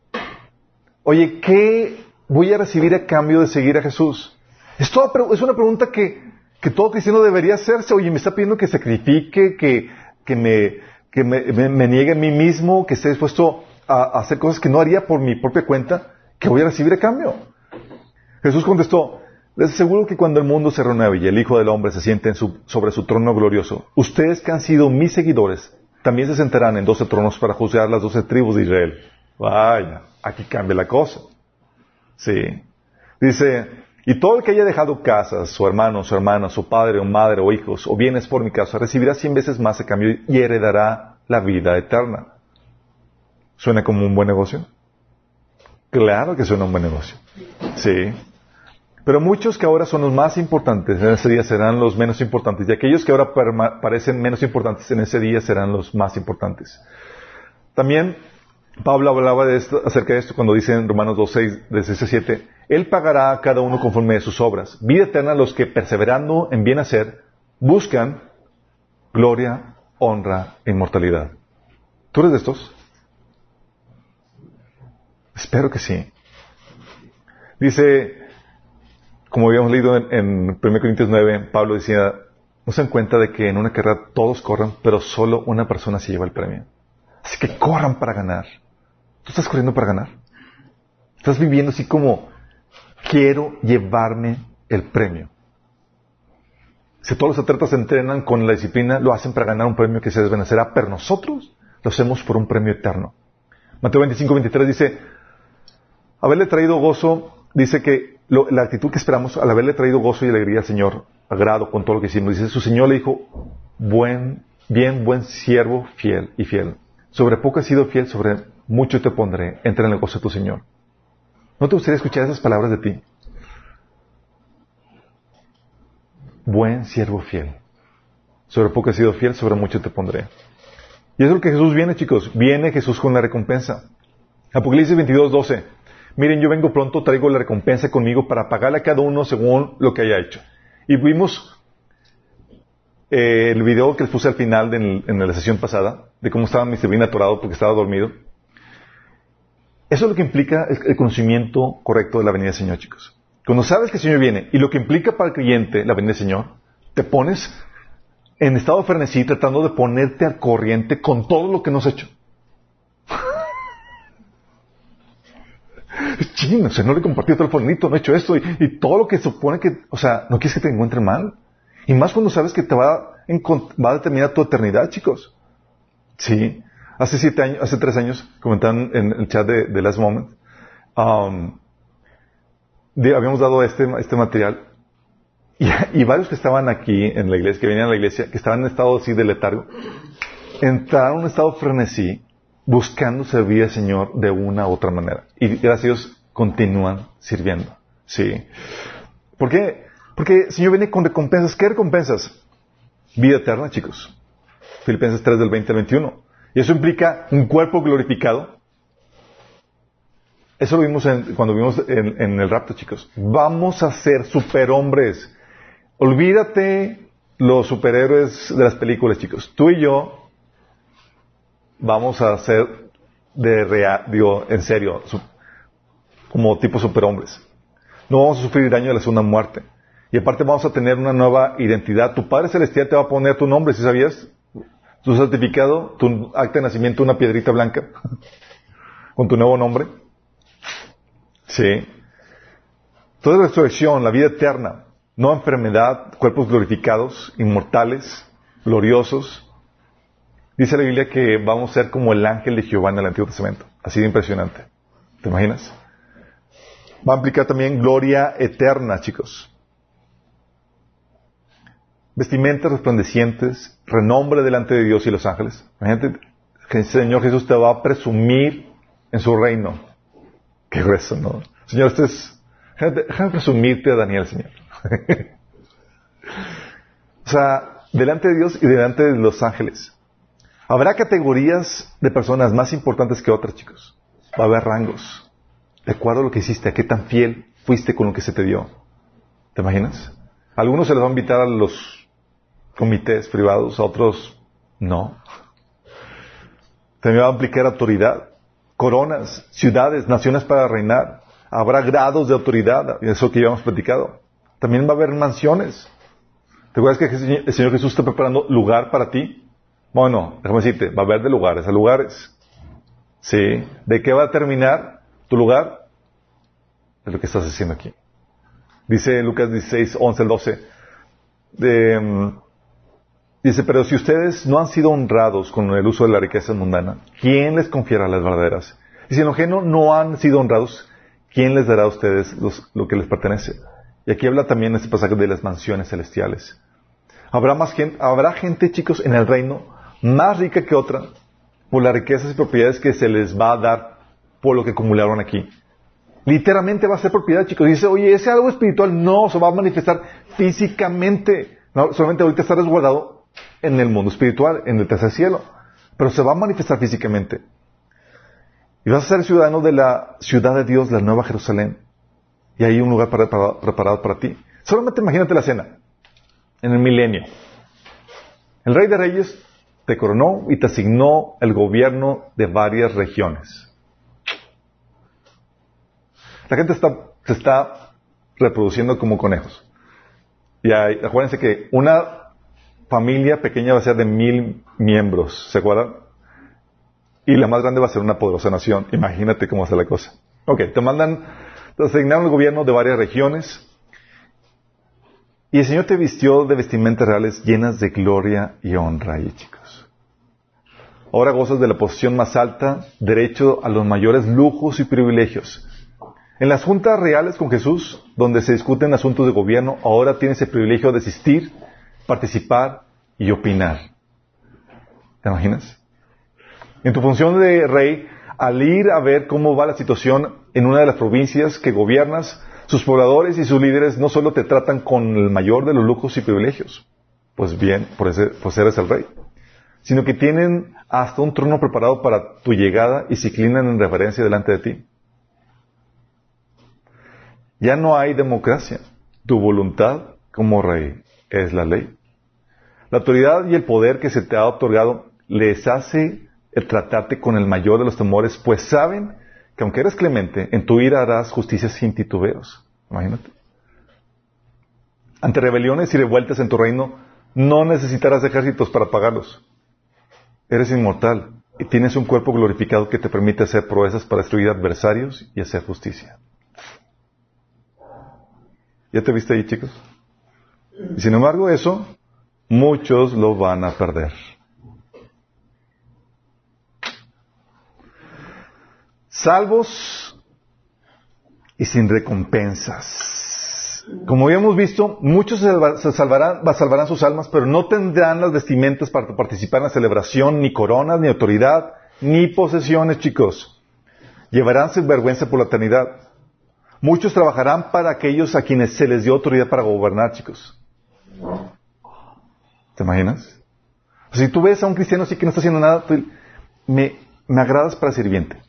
Oye, ¿qué voy a recibir a cambio de seguir a Jesús? Es, es una pregunta que, todo cristiano debería hacerse. Oye, me está pidiendo que sacrifique, que, me, niegue a mí mismo, que esté dispuesto a, a hacer cosas que no haría por mi propia cuenta. ¿Qué voy a recibir a cambio? Jesús contestó, les aseguro que cuando el mundo se renueve y el Hijo del Hombre se siente sobre su trono glorioso, ustedes que han sido mis seguidores, también se sentarán en doce tronos para juzgar las doce tribus de Israel. Vaya, aquí cambia la cosa. Sí. Dice, y todo el que haya dejado casas, su hermano, su hermana, su padre o madre o hijos, o bienes por mi casa, recibirá cien veces más a cambio y heredará la vida eterna. ¿Suena como un buen negocio? Claro que suena un buen negocio. Sí. Pero muchos que ahora son los más importantes en ese día serán los menos importantes. Y aquellos que ahora parecen menos importantes en ese día serán los más importantes. También Pablo hablaba de esto, acerca de esto cuando dice en Romanos 2.6, de 6 7, Él pagará a cada uno conforme a sus obras. Vida eterna a los que perseverando en bien hacer, buscan gloria, honra e inmortalidad. ¿Tú eres de estos? Espero que sí. Dice, como habíamos leído en, 1 Corintios 9, Pablo decía, no se dan cuenta de que en una carrera todos corran, pero solo una persona se lleva el premio. Así que corran para ganar. ¿Tú estás corriendo para ganar? Estás viviendo así como, quiero llevarme el premio. Si todos los atletas se entrenan con la disciplina, lo hacen para ganar un premio que se desvanecerá, pero nosotros lo hacemos por un premio eterno. Mateo 25, 23 dice, haberle traído gozo dice que la actitud que esperamos al haberle traído gozo y alegría al Señor, agrado con todo lo que hicimos, dice, su Señor le dijo, buen, bien, buen siervo, fiel y fiel. Sobre poco has sido fiel, sobre mucho te pondré. Entra en el gozo de tu Señor. ¿No te gustaría escuchar esas palabras de ti? Buen siervo fiel. Sobre poco has sido fiel, sobre mucho te pondré. Y eso es lo que Jesús viene, chicos. Viene Jesús con la recompensa. Apocalipsis 22, 12 miren, yo vengo pronto, traigo la recompensa conmigo para pagarle a cada uno según lo que haya hecho. Y vimos eh, el video que les puse al final de, en la sesión pasada, de cómo estaba Mr. Bean atorado porque estaba dormido. Eso es lo que implica el, conocimiento correcto de la venida del Señor, chicos. Cuando sabes que el Señor viene y lo que implica para el creyente la venida del Señor, te pones en estado de frenesí tratando de ponerte al corriente con todo lo que nos has hecho. ching, o sea, no le compartí el teléfono, no he hecho esto, y, todo lo que supone que, o sea, no quieres que te encuentre mal. Y más cuando sabes que te va a, va a determinar tu eternidad, chicos. Sí. Hace siete años, hace tres años, comentaban en el chat de, de Last Moment, um, habíamos dado este, este material, y, y, varios que estaban aquí en la iglesia, que venían a la iglesia, que estaban en estado así de letargo, entraron en un estado frenesí, buscando servir al Señor de una u otra manera. Y gracias a Dios continúan sirviendo. Sí. ¿Por qué? Porque el Señor viene con recompensas. ¿Qué recompensas? Vida eterna, chicos. Filipenses 3 del 20 al 21. Y eso implica un cuerpo glorificado. Eso lo vimos cuando vimos en, en, el rapto, chicos. Vamos a ser superhombres. Olvídate los superhéroes de las películas, chicos. Tú y yo vamos a ser de real, digo, en serio, como tipo superhombres. No vamos a sufrir daño de la segunda muerte. Y aparte vamos a tener una nueva identidad. Tu Padre Celestial te va a poner tu nombre, si sabías? Tu certificado, tu acta de nacimiento, una piedrita blanca, con tu nuevo nombre. Sí. Toda resurrección, la vida eterna, no enfermedad, cuerpos glorificados, inmortales, gloriosos. Dice la Biblia que vamos a ser como el ángel de Jehová en el Antiguo Testamento. Así de impresionante. ¿Te imaginas? Va a implicar también gloria eterna, chicos. Vestimentas resplandecientes, renombre delante de Dios y los ángeles. Imagínate el Señor Jesús te va a presumir en su reino. Qué grueso, ¿no? Señor, este es... Déjame presumirte a Daniel, Señor. o sea, delante de Dios y delante de los ángeles. Habrá categorías de personas más importantes que otras, chicos. Va a haber rangos. De acuerdo a lo que hiciste, a qué tan fiel fuiste con lo que se te dio. ¿Te imaginas? algunos se les va a invitar a los comités privados, a otros no. También va a implicar autoridad, coronas, ciudades, naciones para reinar. Habrá grados de autoridad, eso que ya hemos platicado. También va a haber mansiones. ¿Te acuerdas que el Señor Jesús está preparando lugar para ti? Bueno, déjame decirte, va a haber de lugares a lugares. ¿Sí? ¿De qué va a terminar tu lugar? Es lo que estás haciendo aquí. Dice Lucas 16, 11 12. dice, pero si ustedes no han sido honrados con el uso de la riqueza mundana, ¿quién les confiará las verdaderas? Y si en lo ajeno no han sido honrados, ¿quién les dará a ustedes lo que les pertenece? Y aquí habla también este pasaje de las mansiones celestiales. Habrá más gente, habrá gente, chicos, en el reino más rica que otra por las riquezas y propiedades que se les va a dar por lo que acumularon aquí. Literalmente va a ser propiedad, chicos. Dice, oye, ese algo espiritual no se va a manifestar físicamente. No, solamente ahorita está resguardado en el mundo espiritual, en el tercer cielo. Pero se va a manifestar físicamente. Y vas a ser ciudadano de la ciudad de Dios, la Nueva Jerusalén, y hay un lugar preparado para ti. Solamente imagínate la cena, en el milenio. El rey de reyes te coronó y te asignó el gobierno de varias regiones. La gente está, se está reproduciendo como conejos. Y acuérdense que una familia pequeña va a ser de mil miembros, ¿se acuerdan? Y la más grande va a ser una poderosa nación. Imagínate cómo va a la cosa. Ok, te mandan asignaron el gobierno de varias regiones. Y el Señor te vistió de vestimentas reales llenas de gloria y honra ahí, chicos. Ahora gozas de la posición más alta, derecho a los mayores lujos y privilegios. En las juntas reales con Jesús, donde se discuten asuntos de gobierno, ahora tienes el privilegio de asistir, participar y opinar. ¿Te imaginas? En tu función de rey, al ir a ver cómo va la situación en una de las provincias que gobiernas, sus pobladores y sus líderes no solo te tratan con el mayor de los lujos y privilegios, pues bien, por, eres el rey, sino que tienen hasta un trono preparado para tu llegada y se inclinan en reverencia delante de ti. Ya no hay democracia. Tu voluntad como rey es la ley. La autoridad y el poder que se te ha otorgado les hace el tratarte con el mayor de los temores, pues saben que aunque eres clemente, en tu ira harás justicia sin titubeos. Imagínate. Ante rebeliones y revueltas en tu reino, no necesitarás ejércitos para pagarlos. Eres inmortal y tienes un cuerpo glorificado que te permite hacer proezas para destruir adversarios y hacer justicia. ¿Ya te viste ahí, chicos? Y sin embargo, eso, muchos lo van a perder. salvos y sin recompensas. Como habíamos visto, muchos se salvarán, sus almas, pero no tendrán las vestimentas para participar en la celebración, ni coronas, ni autoridad, ni posesiones, chicos. Llevarán sin vergüenza por la eternidad. Muchos trabajarán para aquellos a quienes se les dio autoridad para gobernar, chicos. ¿Te imaginas? Si tú ves a un cristiano así que no está haciendo nada, me, me agradas para sirviente.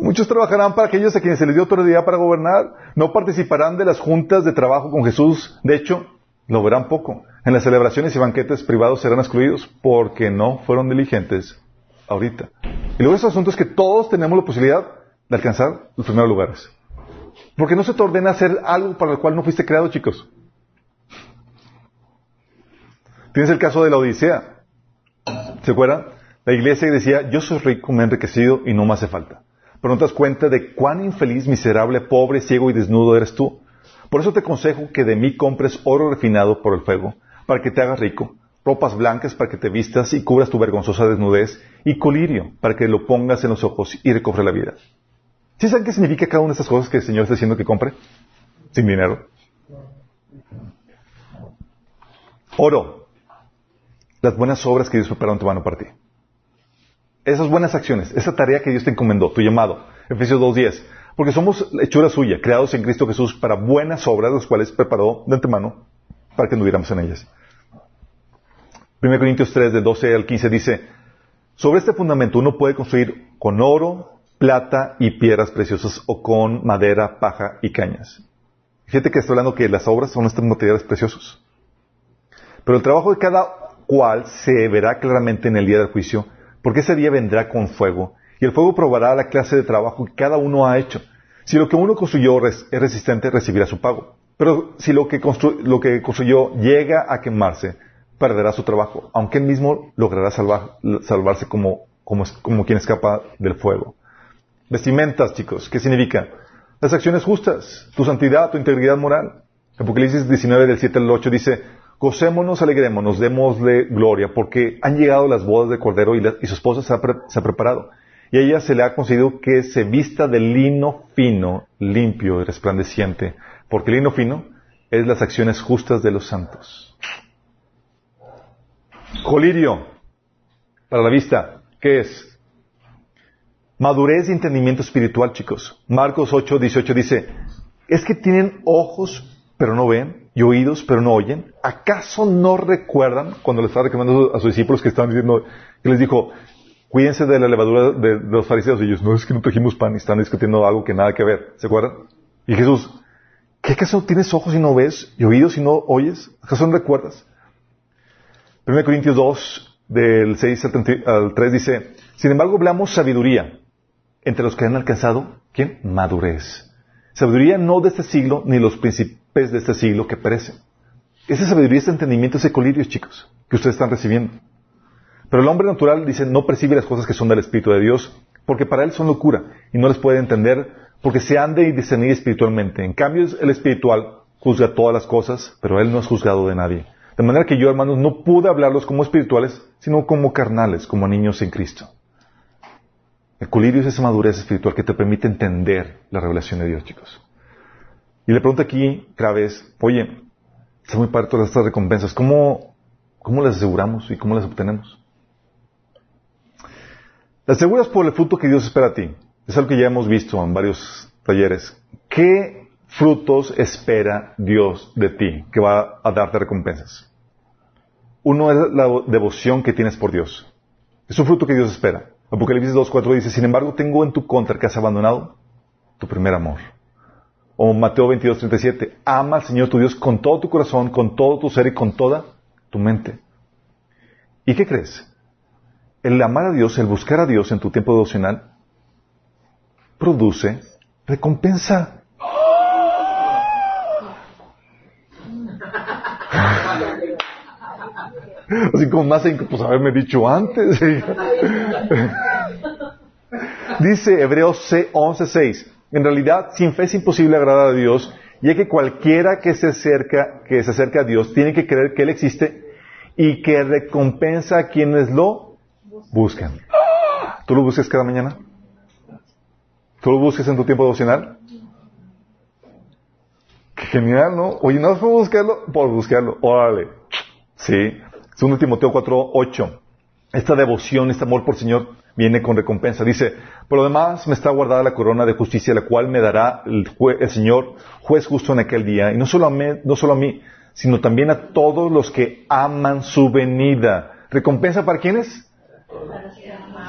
Muchos trabajarán para aquellos a quienes se les dio autoridad para gobernar. No participarán de las juntas de trabajo con Jesús. De hecho, lo verán poco. En las celebraciones y banquetes privados serán excluidos porque no fueron diligentes ahorita. Y luego ese asunto es que todos tenemos la posibilidad de alcanzar los primeros lugares. Porque no se te ordena hacer algo para el cual no fuiste creado, chicos. Tienes el caso de la Odisea. ¿Se acuerdan? La iglesia decía, yo soy rico, me he enriquecido y no me hace falta. Pero no te das cuenta de cuán infeliz, miserable, pobre, ciego y desnudo eres tú. Por eso te aconsejo que de mí compres oro refinado por el fuego, para que te hagas rico, ropas blancas para que te vistas y cubras tu vergonzosa desnudez, y colirio para que lo pongas en los ojos y recobre la vida. ¿Sí saben qué significa cada una de estas cosas que el Señor está diciendo que compre? Sin dinero. Oro. Las buenas obras que Dios preparó en tu mano para ti. Esas buenas acciones, esa tarea que Dios te encomendó, tu llamado. Efesios 2.10. Porque somos hechura suya, creados en Cristo Jesús para buenas obras, las cuales preparó de antemano para que anduviéramos en ellas. 1 Corintios 3, de 12 al 15 dice, sobre este fundamento uno puede construir con oro, plata y piedras preciosas o con madera, paja y cañas. Fíjate que estoy hablando que las obras son estos materiales preciosos. Pero el trabajo de cada cual se verá claramente en el día del juicio, porque ese día vendrá con fuego, y el fuego probará la clase de trabajo que cada uno ha hecho. Si lo que uno construyó es resistente, recibirá su pago. Pero si lo que, lo que construyó llega a quemarse, perderá su trabajo, aunque él mismo logrará salvarse como, como, como quien escapa del fuego. Vestimentas, chicos, ¿qué significa? Las acciones justas, tu santidad, tu integridad moral. Apocalipsis 19 del 7 al 8 dice, gocémonos, alegrémonos, démosle gloria, porque han llegado las bodas de Cordero y, su esposa se ha, preparado. Y a ella se le ha concedido que se vista de lino fino, limpio y resplandeciente, porque el lino fino es las acciones justas de los santos. Colirio, para la vista, ¿qué es? Madurez y entendimiento espiritual, chicos. Marcos 8, 18 dice, ¿es que tienen ojos pero no ven y oídos pero no oyen? ¿Acaso no recuerdan cuando les estaba recomendando a sus discípulos que estaban diciendo, que les dijo, cuídense de la levadura de, los fariseos? Y ellos, no es que no trajimos pan están discutiendo algo que nada que ver. ¿Se acuerdan? Y Jesús, ¿qué acaso tienes ojos y no ves y oídos y no oyes? ¿Acaso no recuerdas? 1 Corintios 2, del 6 al 3 dice, sin embargo hablamos sabiduría entre los que han alcanzado, ¿quién? Madurez. Sabiduría no de este siglo, ni los de este siglo que perecen. Esa sabiduría, ese entendimiento, ese colirio, chicos, que ustedes están recibiendo. Pero el hombre natural dice, no percibe las cosas que son del Espíritu de Dios, porque para él son locura, y no les puede entender, porque se han de discernir espiritualmente. En cambio, el espiritual juzga todas las cosas, pero él no es juzgado de nadie. De manera que yo, hermanos, no pude hablarlos como espirituales, sino como carnales, como niños en Cristo. El colirio es esa madurez espiritual que te permite entender la revelación de Dios, chicos. Y le pregunto aquí otra vez, oye, está muy padre todas estas recompensas, ¿cómo, cómo las aseguramos y cómo las obtenemos? Las aseguras por el fruto que Dios espera a ti. Es algo que ya hemos visto en varios talleres. ¿Qué frutos espera Dios de ti que va a darte recompensas? Uno es la devoción que tienes por Dios. Es un fruto que Dios espera. Apocalipsis 2.4 dice, sin embargo tengo en tu contra que has abandonado tu primer amor. O Mateo 22.37, ama al Señor tu Dios con todo tu corazón, con todo tu ser y con toda tu mente. ¿Y qué crees? El amar a Dios, el buscar a Dios en tu tiempo devocional, produce recompensa. Así como más pues haberme dicho antes. Dice Hebreos 11.6, en realidad sin fe es imposible agradar a Dios, ya que cualquiera que se acerca, que se acerca a Dios tiene que creer que Él existe y que recompensa a quienes lo buscan. ¿Tú lo buscas cada mañana? ¿Tú lo buscas en tu tiempo devocional? Qué genial, ¿no? Oye, no es por buscarlo, por buscarlo. Órale. Sí. Segundo Timoteo 4, 8. Esta devoción, este amor por el Señor viene con recompensa. Dice, por lo demás me está guardada la corona de justicia, la cual me dará el, el Señor, juez justo en aquel día. Y no solo, a mí, no solo a mí, sino también a todos los que aman su venida. ¿Recompensa para quiénes?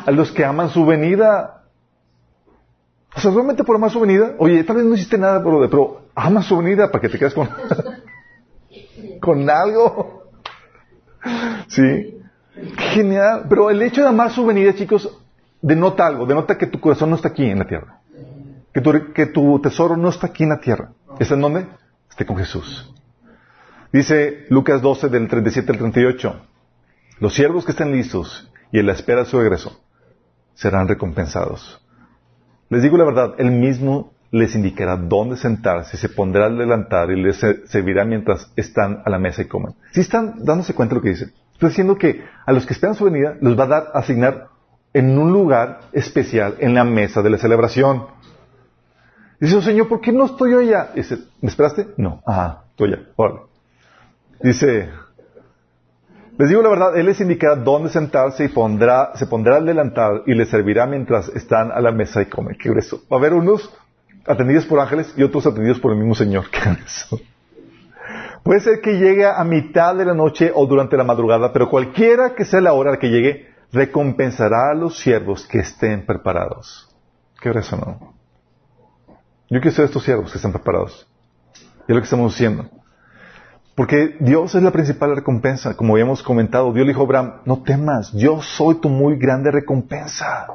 A los que aman su venida. O sea, solamente por amar su venida. Oye, tal vez no hiciste nada, pero, ama su venida para que te quedes con, con algo. Sí. Genial. Pero el hecho de amar su venida, chicos, denota algo, denota que tu corazón no está aquí en la tierra. Que tu, tesoro no está aquí en la tierra. ¿Está en dónde? Esté con Jesús. Dice Lucas 12 del 37 al 38. Los siervos que estén listos y en la espera de su regreso serán recompensados. Les digo la verdad, Él mismo les indicará dónde sentarse, se pondrá al delantar y les servirá mientras están a la mesa y comen. Si están dándose cuenta de lo que dice, está diciendo que a los que esperan su venida los va a dar, a asignar en un lugar especial en la mesa de la celebración. Dice, oh, Señor, ¿por qué no estoy allá? Dice, ¿me esperaste? No. Ajá, estoy allá. Dice, les digo la verdad, Él les indicará dónde sentarse y pondrá, se pondrá al delantal y les servirá mientras están a la mesa y comen. Qué grueso. Va a haber unos atendidos por ángeles y otros atendidos por el mismo Señor. ¿Qué eso? Puede ser que llegue a mitad de la noche o durante la madrugada, pero cualquiera que sea la hora que llegue, recompensará a los siervos que estén preparados. ¿Qué eso no? Yo quiero ser estos siervos que estén preparados. Y es lo que estamos haciendo. Porque Dios es la principal recompensa. Como habíamos comentado, Dios le dijo a Abraham, no temas, yo soy tu muy grande recompensa.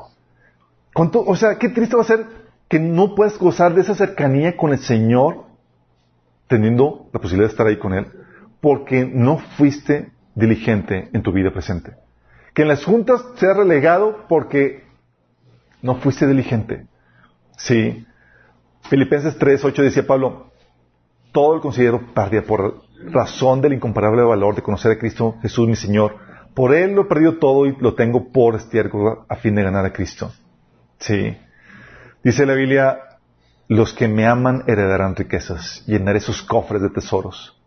¿Cuánto, o sea, qué triste va a ser que no puedas gozar de esa cercanía con el Señor, teniendo la posibilidad de estar ahí con Él, porque no fuiste diligente en tu vida presente. Que en las juntas seas relegado porque no fuiste diligente. Sí. Filipenses 3, 8 decía Pablo, todo el considero pérdida por razón del incomparable valor de conocer a Cristo Jesús mi Señor. Por Él lo he perdido todo y lo tengo por estiércol a fin de ganar a Cristo. Sí. Dice la Biblia, los que me aman heredarán riquezas, llenaré sus cofres de tesoros.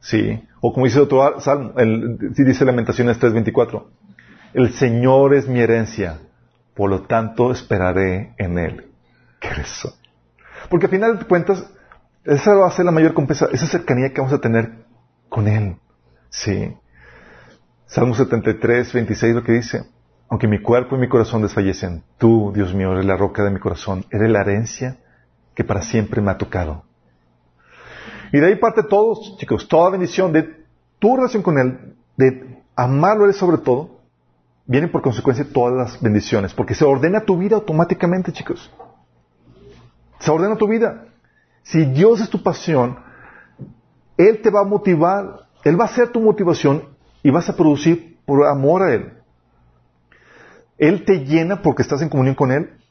Sí. O como dice otro salmo, el, dice Lamentaciones 3.24, el Señor es mi herencia, por lo tanto esperaré en Él. ¿Qué es eso? Porque al final de cuentas, esa va a ser la mayor compensa, esa cercanía que vamos a tener con Él. Sí. Salmo 73, 26 lo que dice. Aunque mi cuerpo y mi corazón desfallecen, tú, Dios mío, eres la roca de mi corazón, eres la herencia que para siempre me ha tocado. Y de ahí parte todos, chicos, toda bendición de tu relación con Él, de amarlo Él sobre todo, vienen por consecuencia todas las bendiciones, porque se ordena tu vida automáticamente, chicos. Se ordena tu vida. Si Dios es tu pasión, Él te va a motivar, Él va a ser tu motivación y vas a producir por amor a Él. Él te llena porque estás en comunión con Él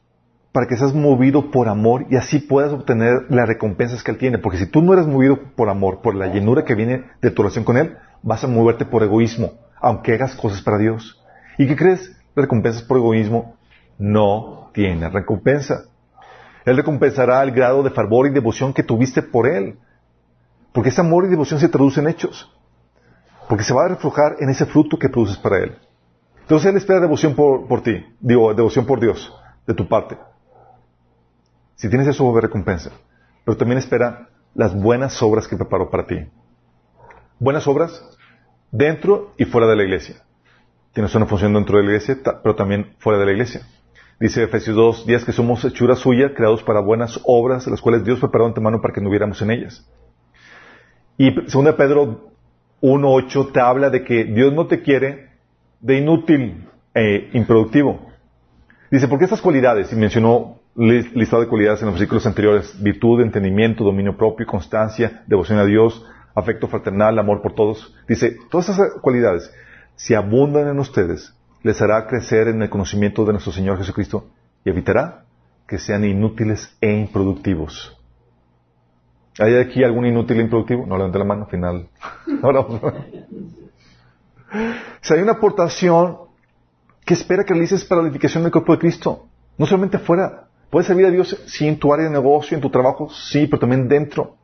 para que seas movido por amor y así puedas obtener las recompensas que Él tiene. Porque si tú no eres movido por amor, por la llenura que viene de tu relación con Él, vas a moverte por egoísmo, aunque hagas cosas para Dios. ¿Y qué crees? Recompensas por egoísmo no tiene recompensa. Él recompensará el grado de fervor y devoción que tuviste por Él. Porque ese amor y devoción se traduce en hechos. Porque se va a reflejar en ese fruto que produces para Él. Entonces Él espera devoción por, por ti. Digo, devoción por Dios, de tu parte. Si tienes eso, va a recompensa. Pero también espera las buenas obras que preparó para ti. Buenas obras dentro y fuera de la iglesia. Tienes una función dentro de la iglesia, pero también fuera de la iglesia. Dice Efesios 2, días que somos hechura suya, creados para buenas obras, las cuales Dios preparó antemano para que no hubiéramos en ellas. Y 2 Pedro 1.8 te habla de que Dios no te quiere de inútil e improductivo. Dice, porque estas cualidades, y mencionó listado de cualidades en los versículos anteriores, virtud, entendimiento, dominio propio, constancia, devoción a Dios, afecto fraternal, amor por todos. Dice, todas esas cualidades, si abundan en ustedes, les hará crecer en el conocimiento de nuestro Señor Jesucristo y evitará que sean inútiles e improductivos. ¿Hay aquí algún inútil e improductivo? No levante la mano, al final. Ahora, si hay una aportación que espera que realices para la edificación del cuerpo de Cristo, no solamente afuera, puedes servir a Dios sí en tu área de negocio, en tu trabajo, sí, pero también dentro.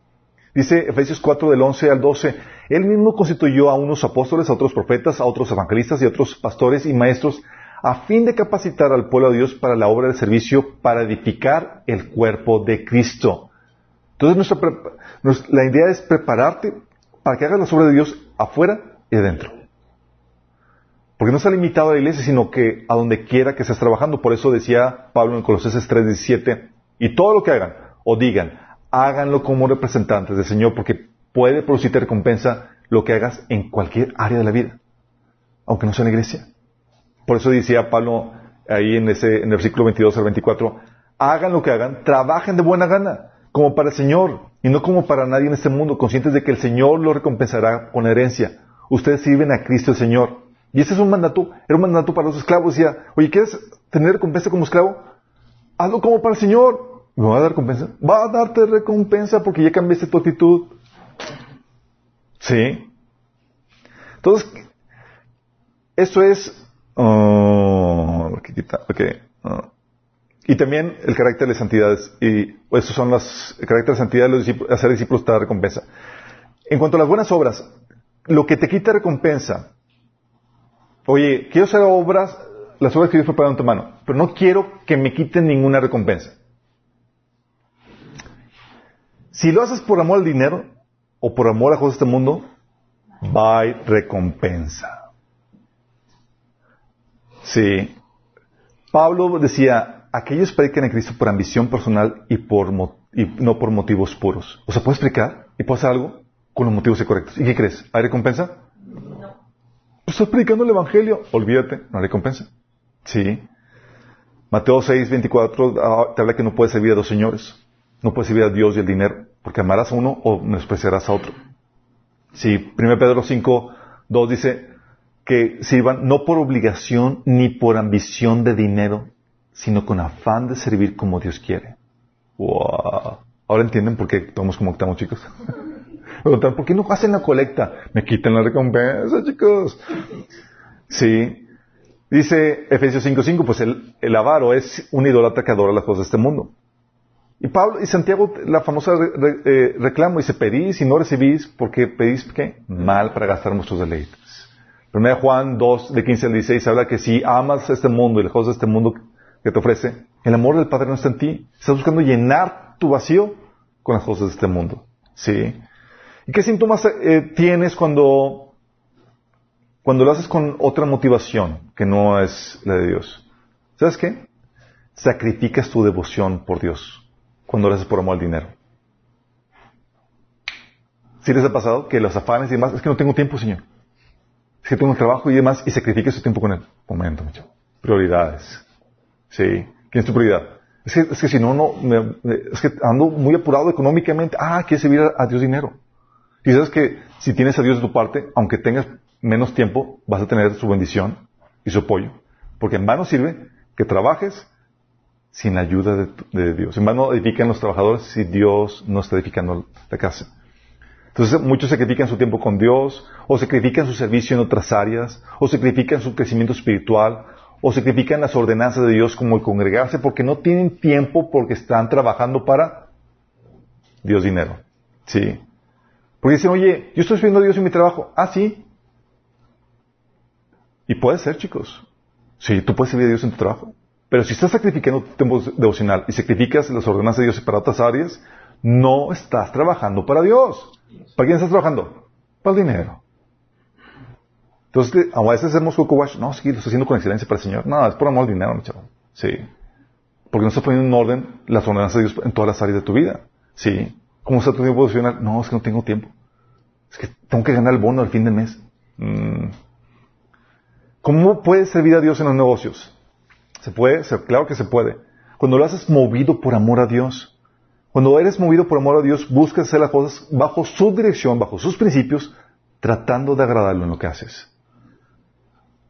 Dice Efesios 4 del 11 al 12, Él mismo constituyó a unos apóstoles, a otros profetas, a otros evangelistas y a otros pastores y maestros a fin de capacitar al pueblo de Dios para la obra de servicio, para edificar el cuerpo de Cristo. Entonces la idea es prepararte para que hagas las obras de Dios afuera y adentro. Porque no está limitado a la iglesia, sino que a donde quiera que estés trabajando. Por eso decía Pablo en Colosenses 3:17, y todo lo que hagan o digan, háganlo como representantes del Señor, porque puede producirte recompensa lo que hagas en cualquier área de la vida, aunque no sea en la iglesia. Por eso decía Pablo ahí en ese, en el versículo 22 al 24, hagan lo que hagan, trabajen de buena gana, como para el Señor, y no como para nadie en este mundo, conscientes de que el Señor lo recompensará con herencia. Ustedes sirven a Cristo el Señor. Y ese es un mandato, era un mandato para los esclavos. Decía, oye, ¿quieres tener recompensa como esclavo? Hazlo como para el Señor. ¿Me va a dar recompensa? Va a darte recompensa porque ya cambiaste tu actitud. Sí. Entonces, eso es... Oh, oh. Y también el carácter de santidad. Y esos son los el carácter de santidad de los discípulos, hacer discípulos te da recompensa. En cuanto a las buenas obras, lo que te quita recompensa. Oye, quiero hacer obras, las obras que Dios preparado en tu mano, pero no quiero que me quiten ninguna recompensa. Si lo haces por amor al dinero o por amor a cosas de este mundo, va recompensa. Sí. Pablo decía, aquellos predican a Cristo por ambición personal y, por, y no por motivos puros. O sea, ¿puedes explicar y puedes hacer algo con los motivos incorrectos? ¿Y qué crees? ¿Hay recompensa? Estás predicando el Evangelio. Olvídate, no hay recompensa. Sí. Mateo 6, 24 ah, te habla que no puedes servir a dos señores. No puedes servir a Dios y el dinero, porque amarás a uno o menospreciarás a otro. Sí, 1 Pedro 5, 2 dice que sirvan no por obligación ni por ambición de dinero, sino con afán de servir como Dios quiere. Wow. Ahora entienden por qué estamos como estamos, chicos. ¿Por qué no hacen la colecta? Me quitan la recompensa, chicos. Sí. Dice Efesios 5.5, pues el, el avaro es un idolatra que adora las cosas de este mundo. Y Pablo y Santiago, la famosa eh, reclamo, dice, pedís y no recibís porque pedís qué? Mal para gastar muchos deleites. Primera Juan 2, de 15 al 16, habla que si amas este mundo y las cosas de este mundo que te ofrece, el amor del Padre no está en ti. Estás buscando llenar tu vacío con las cosas de este mundo. ¿Sí? ¿Y qué síntomas eh, tienes cuando, cuando lo haces con otra motivación que no es la de Dios? ¿Sabes qué? Sacrificas tu devoción por Dios cuando lo haces por amor al dinero. ¿Sí les ha pasado que los afanes y demás, es que no tengo tiempo, Señor? Es que tengo trabajo y demás, y sacrifique su tiempo con él. Momento, mucho. Prioridades. Sí. ¿Quién es tu prioridad? Es que, es que si no, no, es que ando muy apurado económicamente. Ah, quieres servir a Dios dinero. Y sabes que si tienes a Dios de tu parte, aunque tengas menos tiempo, vas a tener su bendición y su apoyo. Porque en vano sirve que trabajes sin la ayuda de, Dios. En vano edifican los trabajadores si Dios no está edificando la casa. Entonces muchos sacrifican su tiempo con Dios, o sacrifican su servicio en otras áreas, o sacrifican su crecimiento espiritual, o sacrifican las ordenanzas de Dios como el congregarse porque no tienen tiempo porque están trabajando para Dios dinero. Sí. Porque dicen, oye, yo estoy sirviendo a Dios en mi trabajo. Ah, sí. Y puede ser, chicos. Sí, tú puedes servir a Dios en tu trabajo. Pero si estás sacrificando tu tiempo devocional y sacrificas las ordenanzas de Dios para otras áreas, no estás trabajando para Dios. ¿Para quién estás trabajando? Para el dinero. Entonces, a veces hacemos coco wash. No, sí, lo estoy haciendo con excelencia para el Señor. No, es por amor al dinero, mi chavo. Sí. Porque no estás poniendo en orden las ordenanzas de Dios en todas las áreas de tu vida. Sí. ¿Cómo está tu tiempo devocional? No, es que no tengo tiempo. Es que tengo que ganar el bono al fin del mes. Mm. ¿Cómo puedes servir a Dios en los negocios? ¿Se puede? Claro que se puede. Cuando lo haces movido por amor a Dios, cuando eres movido por amor a Dios, buscas hacer las cosas bajo su dirección, bajo sus principios, tratando de agradarlo en lo que haces.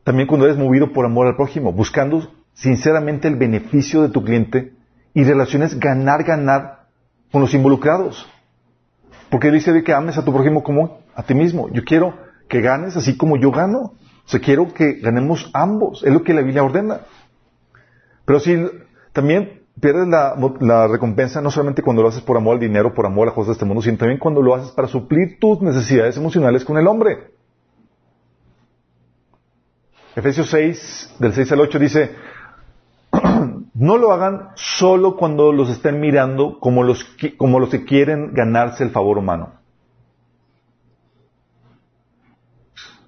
También cuando eres movido por amor al prójimo, buscando sinceramente el beneficio de tu cliente y relaciones ganar, ganar con los involucrados. Porque dice que ames a tu prójimo como a ti mismo. Yo quiero que ganes así como yo gano. O sea, quiero que ganemos ambos. Es lo que la Biblia ordena. Pero si también pierdes la, recompensa no solamente cuando lo haces por amor al dinero, por amor a las cosas de este mundo, sino también cuando lo haces para suplir tus necesidades emocionales con el hombre. Efesios 6, del 6 al 8 dice, no lo hagan solo cuando los estén mirando como los como los que quieren ganarse el favor humano.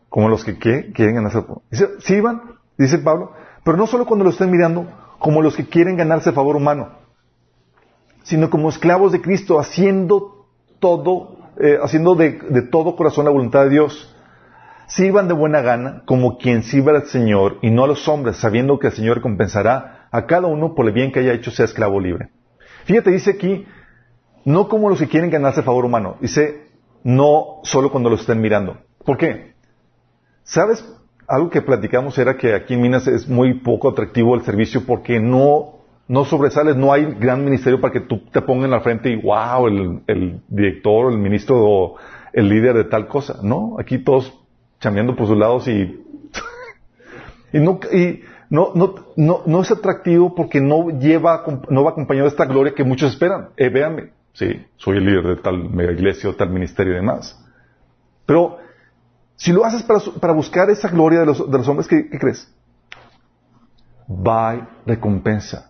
Como los que quieren ganarse el favor. Dice, sí, dice Pablo, pero no solo cuando los estén mirando como los que quieren ganarse el favor humano, sino como esclavos de Cristo, haciendo todo, eh, haciendo de, todo corazón la voluntad de Dios. sirvan de buena gana como quien sirva al Señor y no a los hombres, sabiendo que el Señor recompensará a cada uno por el bien que haya hecho sea esclavo libre. Fíjate, dice aquí, no como los que quieren ganarse favor humano, dice, no solo cuando los estén mirando. ¿Por qué? ¿Sabes? Algo que platicamos era que aquí en Minas es muy poco atractivo el servicio porque no, no sobresales, no hay gran ministerio para que tú te pongas en la frente y wow, el, el director, el ministro o el líder de tal cosa. No, aquí todos chambeando por sus lados y, y, no, y no, no, no, no es atractivo porque no lleva, no va acompañado de esta gloria que muchos esperan. Eh, véanme, sí, soy el líder de tal mega iglesia o tal ministerio y demás. Pero, si lo haces para, para buscar esa gloria de los, de los hombres, ¿qué, ¿qué, crees? Va recompensa.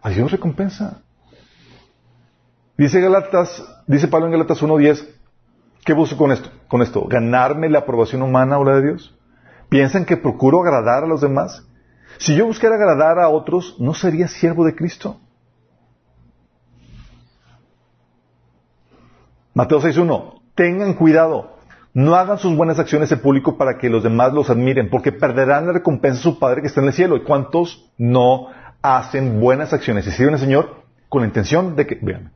A Dios recompensa. Dice Galatas, dice Pablo en Galatas 1.10, ¿qué busco con esto? Con esto, ganarme la aprobación humana o la de Dios. ¿Piensan que procuro agradar a los demás? Si yo buscara agradar a otros, ¿no sería siervo de Cristo? Mateo 6.1. Tengan cuidado. No hagan sus buenas acciones en público para que los demás los admiren, porque perderán la recompensa de su Padre que está en el cielo. ¿Y cuántos no hacen buenas acciones y sirven al Señor con la intención de que... Vean.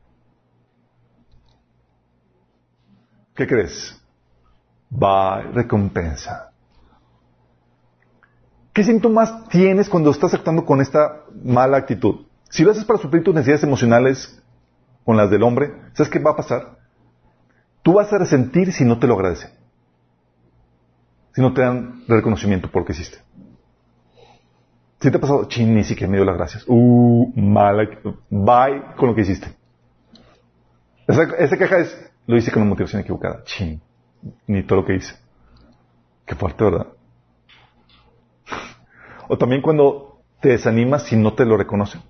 ¿Qué crees? Va recompensa. ¿Qué síntomas tienes cuando estás actuando con esta mala actitud? Si lo haces para suplir tus necesidades emocionales con las del hombre, ¿sabes qué va a pasar? Tú vas a resentir si no te lo agradecen. Si no te dan reconocimiento por lo que hiciste. Si te ha pasado, chin, ni siquiera me dio las gracias. Uh, mala. Bye con lo que hiciste. Esa, esa queja es, lo hice con una motivación equivocada. Chin, ni todo lo que hice. Qué fuerte, ¿verdad? O también cuando te desanimas si no te lo reconocen.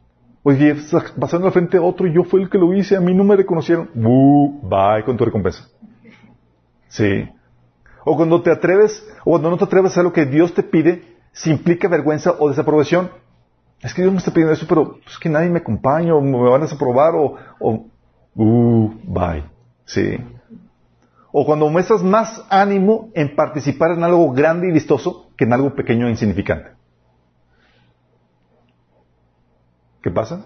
Oye, pasando al frente a otro yo fui el que lo hice, a mí no me reconocieron. Uh, bye con tu recompensa. Sí. O cuando te atreves, o cuando no te atreves a hacer lo que Dios te pide, si implica vergüenza o desaprobación. Es que Dios me está pidiendo eso, pero es que nadie me acompaña, o me van a desaprobar, o, o uh, bye. Sí. O cuando muestras más ánimo en participar en algo grande y vistoso que en algo pequeño e insignificante. ¿Qué pasa?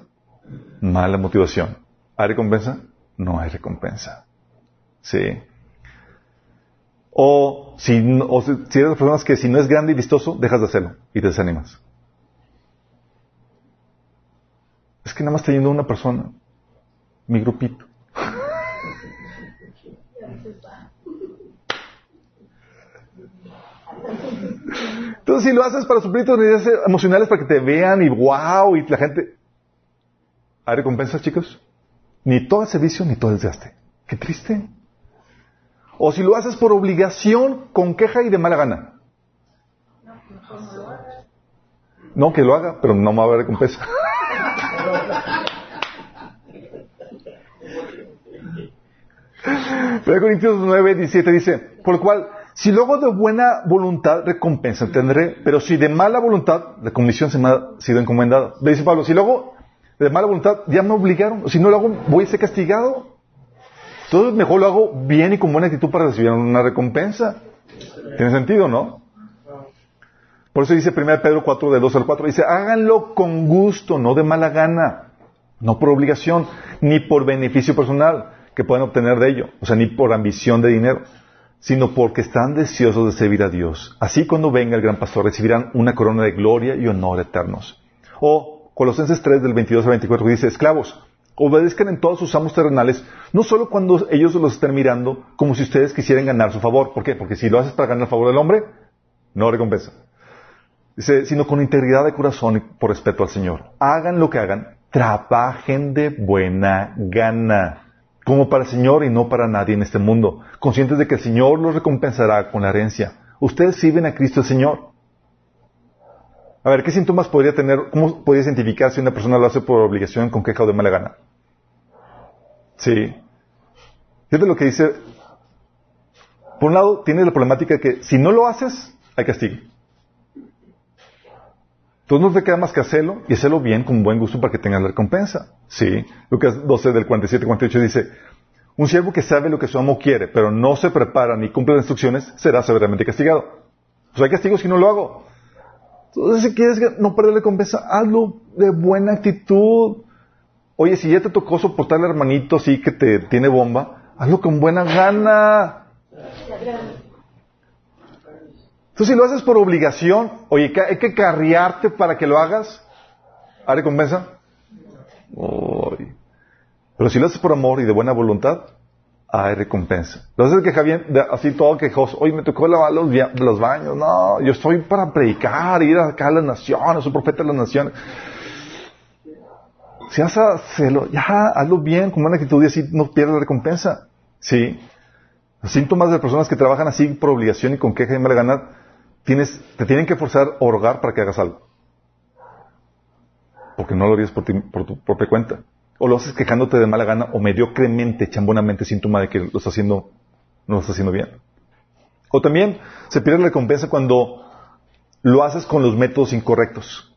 Mala motivación. ¿Hay recompensa? No hay recompensa. Sí. O si, o si eres de personas que si no es grande y vistoso, dejas de hacerlo y te desanimas. Es que nada más yendo una persona, mi grupito. Entonces, si lo haces para suplir tus necesidades emocionales, para que te vean y wow, y la gente, ¿Hay recompensa, chicos? Ni todo el servicio ni todo el desgaste. Qué triste. O si lo haces por obligación, con queja y de mala gana. No, que lo haga, pero no me va a haber recompensa. Pero Corintios 9, 17 dice, por lo cual, si luego de buena voluntad, recompensa tendré, pero si de mala voluntad, la comisión se me ha sido encomendada. Dice Pablo, si luego de mala voluntad, ya me obligaron. Si no lo hago, voy a ser castigado. Entonces mejor lo hago bien y con buena actitud para recibir una recompensa. ¿Tiene sentido, no? Por eso dice 1 Pedro 4, de 2 al 4, dice, háganlo con gusto, no de mala gana, no por obligación, ni por beneficio personal que puedan obtener de ello, o sea, ni por ambición de dinero, sino porque están deseosos de servir a Dios. Así cuando venga el gran pastor recibirán una corona de gloria y honor eternos. O Colosenses 3 del 22 al 24 dice, esclavos, obedezcan en todos sus amos terrenales, no solo cuando ellos los estén mirando, como si ustedes quisieran ganar su favor. ¿Por qué? Porque si lo haces para ganar el favor del hombre, no recompensa. Dice, sino con integridad de corazón y por respeto al Señor. Hagan lo que hagan, trabajen de buena gana, como para el Señor y no para nadie en este mundo, conscientes de que el Señor los recompensará con la herencia. Ustedes sirven a Cristo el Señor. A ver, ¿qué síntomas podría tener, cómo podría identificar si una persona lo hace por obligación, con queja o de mala gana? Sí. Fíjate lo que dice. Por un lado, tiene la problemática de que si no lo haces, hay castigo. Entonces no te queda más que hacerlo y hacerlo bien, con buen gusto para que tengas la recompensa. Sí. Lucas 12 del 47 48 dice, Un siervo que sabe lo que su amo quiere, pero no se prepara ni cumple las instrucciones, será severamente castigado. Pues hay castigos si no lo hago. Entonces, si quieres no perder la recompensa, hazlo de buena actitud. Oye, si ya te tocó soportar al hermanito así que te tiene bomba, hazlo con buena gana. Tú si lo haces por obligación, oye, hay que carriarte para que lo hagas, ¿hay recompensa? Pero si lo haces por amor y de buena voluntad, hay recompensa. Haces que Javier, así todo quejoso, oye, me tocó lavar los, baños, no, yo estoy para predicar, ir acá a las naciones, soy profeta de las naciones. Si vas a ya, hazlo bien, con buena actitud y así no pierdes la recompensa. Sí. Los síntomas de personas que trabajan así por obligación y con queja y mala gana, tienes, te tienen que forzar o rogar para que hagas algo. Porque no lo harías por tu propia cuenta. O lo haces quejándote de mala gana o mediocremente, chambonamente, síntoma de que lo estás haciendo, no lo estás haciendo bien. O también se pierde la recompensa cuando lo haces con los métodos incorrectos.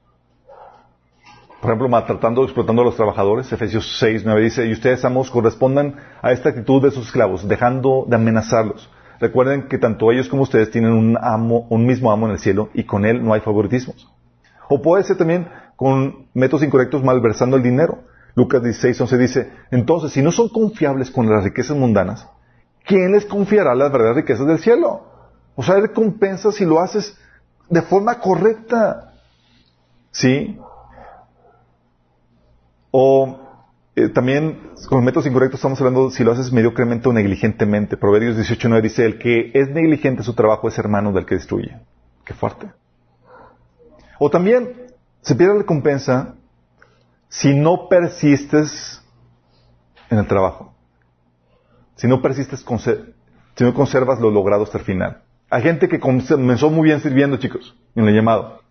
Por ejemplo, maltratando explotando a los trabajadores. Efesios 6, 9 dice, y ustedes, amos, correspondan a esta actitud de sus esclavos, dejando de amenazarlos. Recuerden que tanto ellos como ustedes tienen un amo, un mismo amo en el cielo, y con él no hay favoritismos. O puede ser también con métodos incorrectos malversando el dinero. Lucas 16, 11 dice, entonces, si no son confiables con las riquezas mundanas, ¿quién les confiará las verdaderas riquezas del cielo? O sea, recompensa si lo haces de forma correcta. ¿Sí? O eh, también con métodos incorrectos estamos hablando si lo haces mediocremente o negligentemente. Proverbios 18.9 dice, el que es negligente en su trabajo es hermano del que destruye. Qué fuerte. O también se pierde la recompensa si no persistes en el trabajo. Si no persistes, si no conservas lo logrado hasta el final. Hay gente que comenzó muy bien sirviendo, chicos, en el llamado.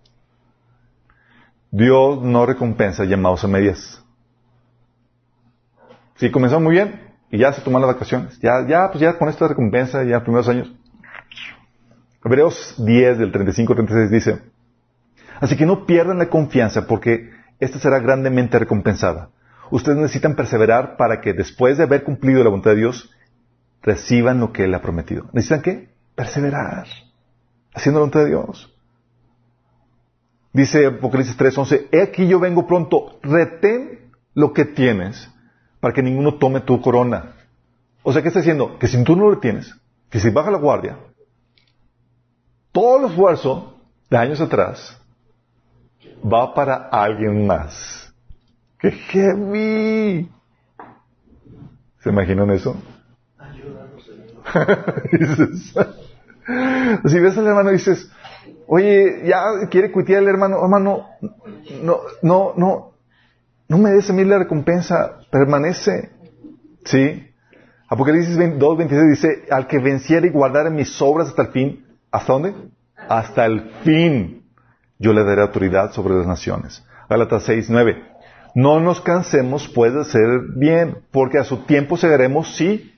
Dios no recompensa llamados a medias. Si comenzó muy bien y ya se toman las vacaciones. Ya, ya, pues ya con esta recompensa, ya primeros años. Hebreos 10 del 35 36 dice, así que no pierdan la confianza porque esta será grandemente recompensada. Ustedes necesitan perseverar para que después de haber cumplido la voluntad de Dios, reciban lo que Él ha prometido. ¿Necesitan qué? Perseverar, haciendo la voluntad de Dios. Dice Apocalipsis 3:11, he aquí yo vengo pronto, retén lo que tienes para que ninguno tome tu corona. O sea, ¿qué está diciendo? Que si tú no lo tienes, que si baja la guardia, todo el esfuerzo de años atrás va para alguien más. ¡Qué heavy! ¿Se imaginan eso? si ves al hermano y dices, oye, ya quiere cuitear el hermano, hermano, no, no, no, no me des a mí la recompensa, permanece. ¿Sí? Apocalipsis 2.26 dice, al que venciera y guardara mis obras hasta el fin, ¿hasta dónde? Hasta el fin yo le daré autoridad sobre las naciones. Gálatas 6.9 No nos cansemos pues de hacer bien, porque a su tiempo segaremos si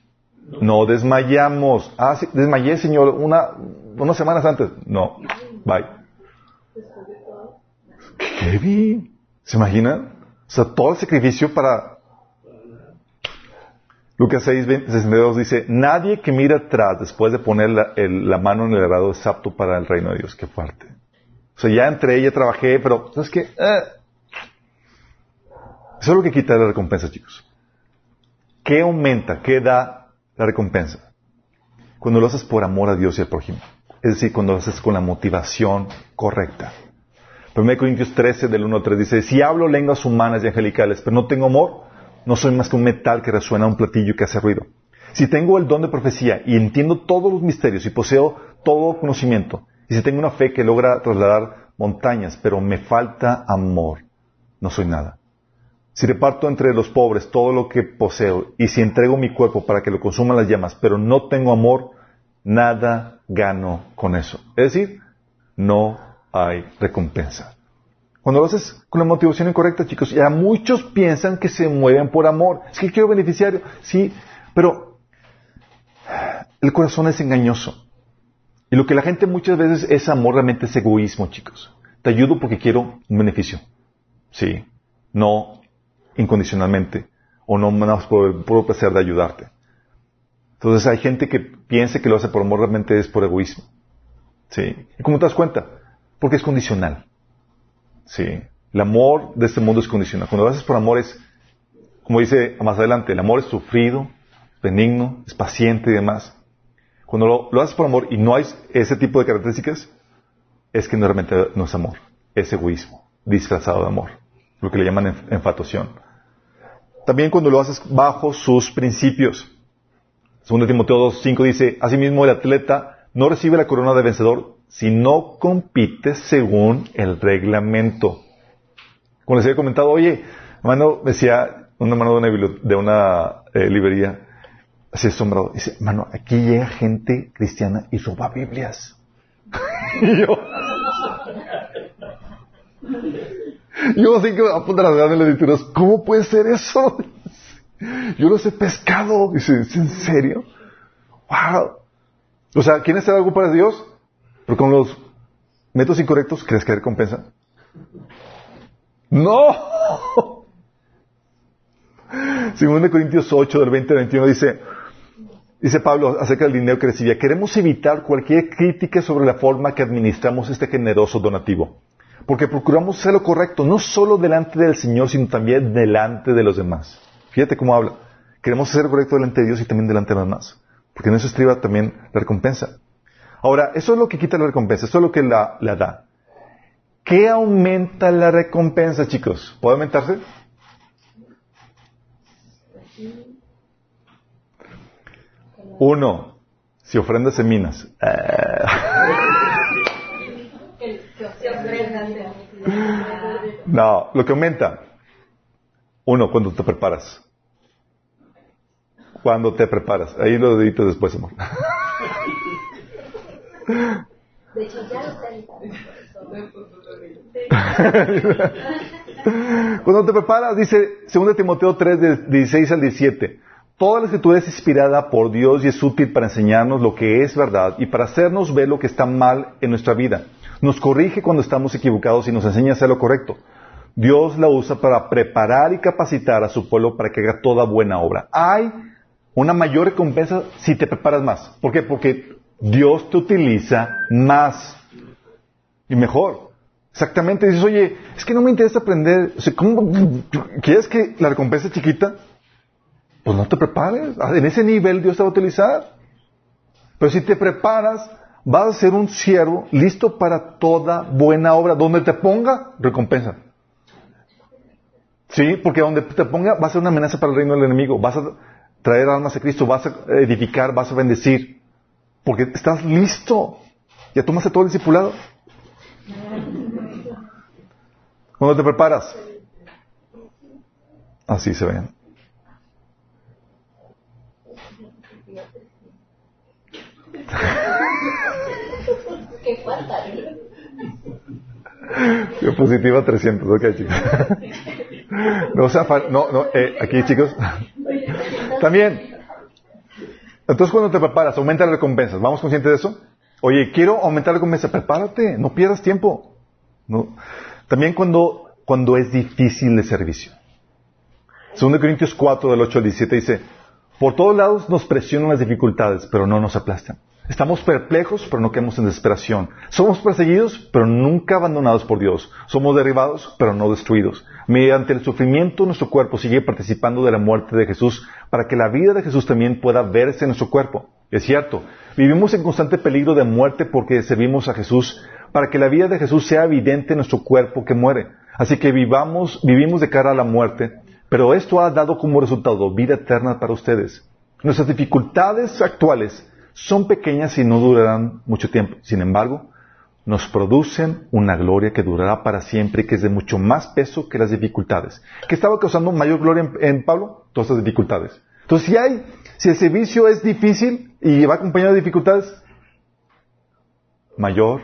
no desmayamos. Ah, sí, desmayé, Señor, una, unas semanas antes. No, bye. ¿Qué bien? ¿Se imaginan? O sea, todo el sacrificio para... Lucas 6, 62 dice, nadie que mira atrás después de poner la, mano en el arado es apto para el reino de Dios. Qué fuerte. O sea, ya entré, ya trabajé, pero ¿sabes qué? Eh. Eso es lo que quita la recompensa, chicos. ¿Qué aumenta? ¿Qué da la recompensa? Cuando lo haces por amor a Dios y al prójimo. Es decir, cuando lo haces con la motivación correcta. 1 Corintios 13, del 1 al 3 dice, si hablo lenguas humanas y angelicales, pero no tengo amor, no soy más que un metal que resuena un platillo que hace ruido. Si tengo el don de profecía y entiendo todos los misterios y poseo todo conocimiento, si tengo una fe que logra trasladar montañas, pero me falta amor, no soy nada. Si reparto entre los pobres todo lo que poseo, y si entrego mi cuerpo para que lo consuman las llamas, pero no tengo amor, nada gano con eso. Es decir, no hay recompensa. Cuando lo haces con la motivación incorrecta, chicos, ya muchos piensan que se mueven por amor. Es que quiero beneficiario, sí, pero el corazón es engañoso. Y lo que la gente muchas veces es amor, realmente es egoísmo, chicos. Te ayudo porque quiero un beneficio. Sí, no incondicionalmente. O no más por el puro placer de ayudarte. Entonces hay gente que piensa que lo hace por amor, realmente es por egoísmo. ¿Sí? ¿Y cómo te das cuenta? Porque es condicional. ¿Sí? El amor de este mundo es condicional. Cuando lo haces por amor es, como dice más adelante, el amor es sufrido, benigno, es paciente y demás. Cuando lo, haces por amor y no hay ese tipo de características, es que realmente no es amor, es egoísmo, disfrazado de amor, lo que le llaman enfatuación. También cuando lo haces bajo sus principios. Segundo Timoteo 2.5 dice, asimismo el atleta no recibe la corona de vencedor si no compite según el reglamento. Como les había comentado, oye, hermano, decía un hermano de una, eh, librería, así asombrado, dice, hermano, aquí llega gente cristiana y roba Biblias. y yo, yo así que a punto de las lecturas, ¿cómo puede ser eso? Yo los he pescado. Dice, ¿es en serio? ¡Wow! O sea, ¿quieren hacer algo para Dios? Pero con los métodos incorrectos, ¿crees que recompensa? ¡No! Según de Corintios 8, del 20 al 21, dice, dice Pablo acerca del dinero que recibía, queremos evitar cualquier crítica sobre la forma que administramos este generoso donativo, porque procuramos hacer lo correcto, no solo delante del Señor, sino también delante de los demás. Fíjate cómo habla. Queremos lo correcto delante de Dios y también delante de los demás, porque en eso estriba también la recompensa. Ahora, eso es lo que quita la recompensa, eso es lo que la, la da. ¿Qué aumenta la recompensa, chicos? ¿Puede aumentarse? Uno, si ofrendas seminas. No, lo que aumenta. Uno, cuando te preparas. Cuando te preparas. Ahí lo deditas después, amor. De hecho, ya lo Cuando te preparas, dice 2 Timoteo 3, de 16 al 17. Toda la escritura es inspirada por Dios y es útil para enseñarnos lo que es verdad y para hacernos ver lo que está mal en nuestra vida. Nos corrige cuando estamos equivocados y nos enseña a hacer lo correcto. Dios la usa para preparar y capacitar a su pueblo para que haga toda buena obra. Hay una mayor recompensa si te preparas más. ¿Por qué? Porque Dios te utiliza más y mejor. Exactamente. Dices, oye, es que no me interesa aprender. ¿cómo, ¿Quieres que la recompensa es chiquita? Pues no te prepares. Ah, en ese nivel Dios te va a utilizar. Pero si te preparas, vas a ser un siervo listo para toda buena obra. Donde te ponga, recompensa. Sí, porque donde te ponga va a ser una amenaza para el reino del enemigo. Vas a traer almas a Cristo, vas a edificar, vas a bendecir. Porque estás listo. Ya tomaste todo el discipulado. Cuando te preparas. Así se ven. ¿Qué falta? Diapositiva 300, ok chicos. No, sea, no, no, eh, aquí chicos. También. Entonces cuando te preparas, aumenta las recompensas. ¿Vamos conscientes de eso? Oye, quiero aumentar la recompensa. Prepárate, no pierdas tiempo. No. También cuando, cuando es difícil de servicio. 2 Corintios 4, del 8 al 17 dice, por todos lados nos presionan las dificultades, pero no nos aplastan. Estamos perplejos, pero no quedamos en desesperación. Somos perseguidos, pero nunca abandonados por Dios. Somos derribados, pero no destruidos. Mediante el sufrimiento, nuestro cuerpo sigue participando de la muerte de Jesús, para que la vida de Jesús también pueda verse en nuestro cuerpo. Es cierto, vivimos en constante peligro de muerte porque servimos a Jesús, para que la vida de Jesús sea evidente en nuestro cuerpo que muere. Así que vivamos, vivimos de cara a la muerte, pero esto ha dado como resultado vida eterna para ustedes. Nuestras dificultades actuales son pequeñas y no durarán mucho tiempo. Sin embargo, nos producen una gloria que durará para siempre y que es de mucho más peso que las dificultades. ¿Qué estaba causando mayor gloria en, Pablo? Todas las dificultades. Entonces, si hay, si el servicio es difícil y va acompañado de dificultades, mayor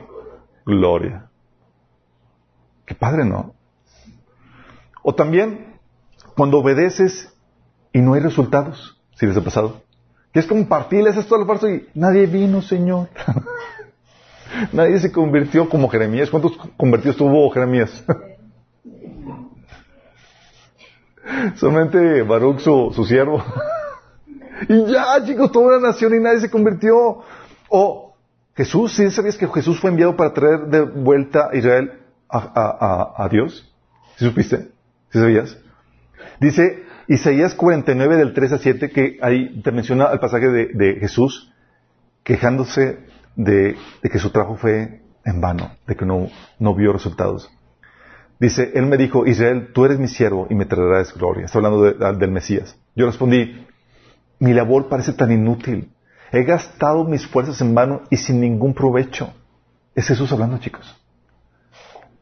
gloria. Qué padre, ¿no? O también, cuando obedeces y no hay resultados, si les ha pasado que es compartirles esto al esfuerzo y nadie vino, Señor. nadie se convirtió como Jeremías. ¿Cuántos convertidos tuvo Jeremías? Solamente Baruch, su, siervo. Y ya, chicos, toda una nación y nadie se convirtió. O Jesús, ¿sí sabías que Jesús fue enviado para traer de vuelta a Israel a, Dios? ¿Sí supiste? ¿Sí sabías? Dice Isaías 49 del 3 a 7 que ahí te menciona el pasaje de, Jesús quejándose de, que su trabajo fue en vano, de que no, no vio resultados. Dice, Él me dijo, Israel, tú eres mi siervo y me traerás gloria. Está hablando del Mesías. Yo respondí, mi labor parece tan inútil. He gastado mis fuerzas en vano y sin ningún provecho. Es Jesús hablando, chicos.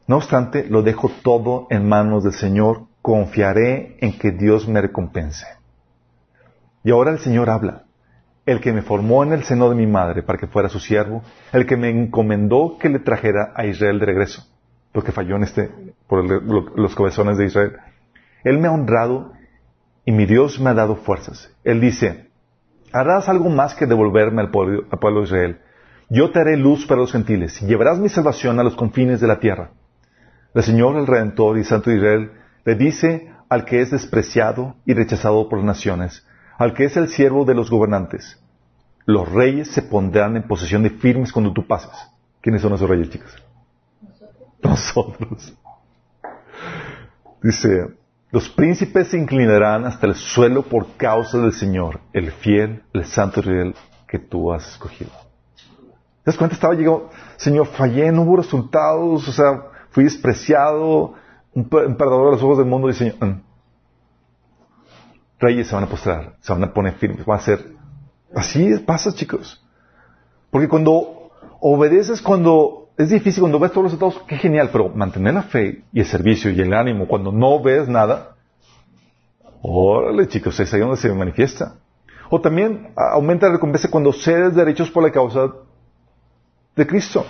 No obstante, lo dejo todo en manos del Señor. Confiaré en que Dios me recompense. Y ahora el Señor habla. El que me formó en el seno de mi madre para que fuera su siervo, el que me encomendó que le trajera a Israel de regreso porque falló en este, por los cabezones de Israel. Él me ha honrado y mi Dios me ha dado fuerzas. Él dice, harás algo más que devolverme al pueblo, al pueblo de Israel. Yo te haré luz para los gentiles y llevarás mi salvación a los confines de la tierra. El Señor, el Redentor y Santo de Israel, dice al que es despreciado y rechazado por las naciones, al que es el siervo de los gobernantes, los reyes se pondrán en posesión de firmes cuando tú pases. ¿Quiénes son esos reyes, chicos? nosotros. Dice, los príncipes se inclinarán hasta el suelo por causa del Señor, el fiel, el santo Israel que tú has escogido. ¿Te das cuenta? Estaba llegando, Señor, fallé, no hubo resultados, o sea, fui despreciado, un, perdedor a los ojos del mundo, Señor, mm". reyes se van a postrar, se van a poner firmes, va a ser, así pasa, chicos. Porque cuando obedeces, cuando es difícil cuando ves todos los resultados, qué genial, pero mantener la fe y el servicio y el ánimo cuando no ves nada, órale chicos, es ahí donde se manifiesta. O también aumenta la recompensa cuando cedes derechos por la causa de Cristo.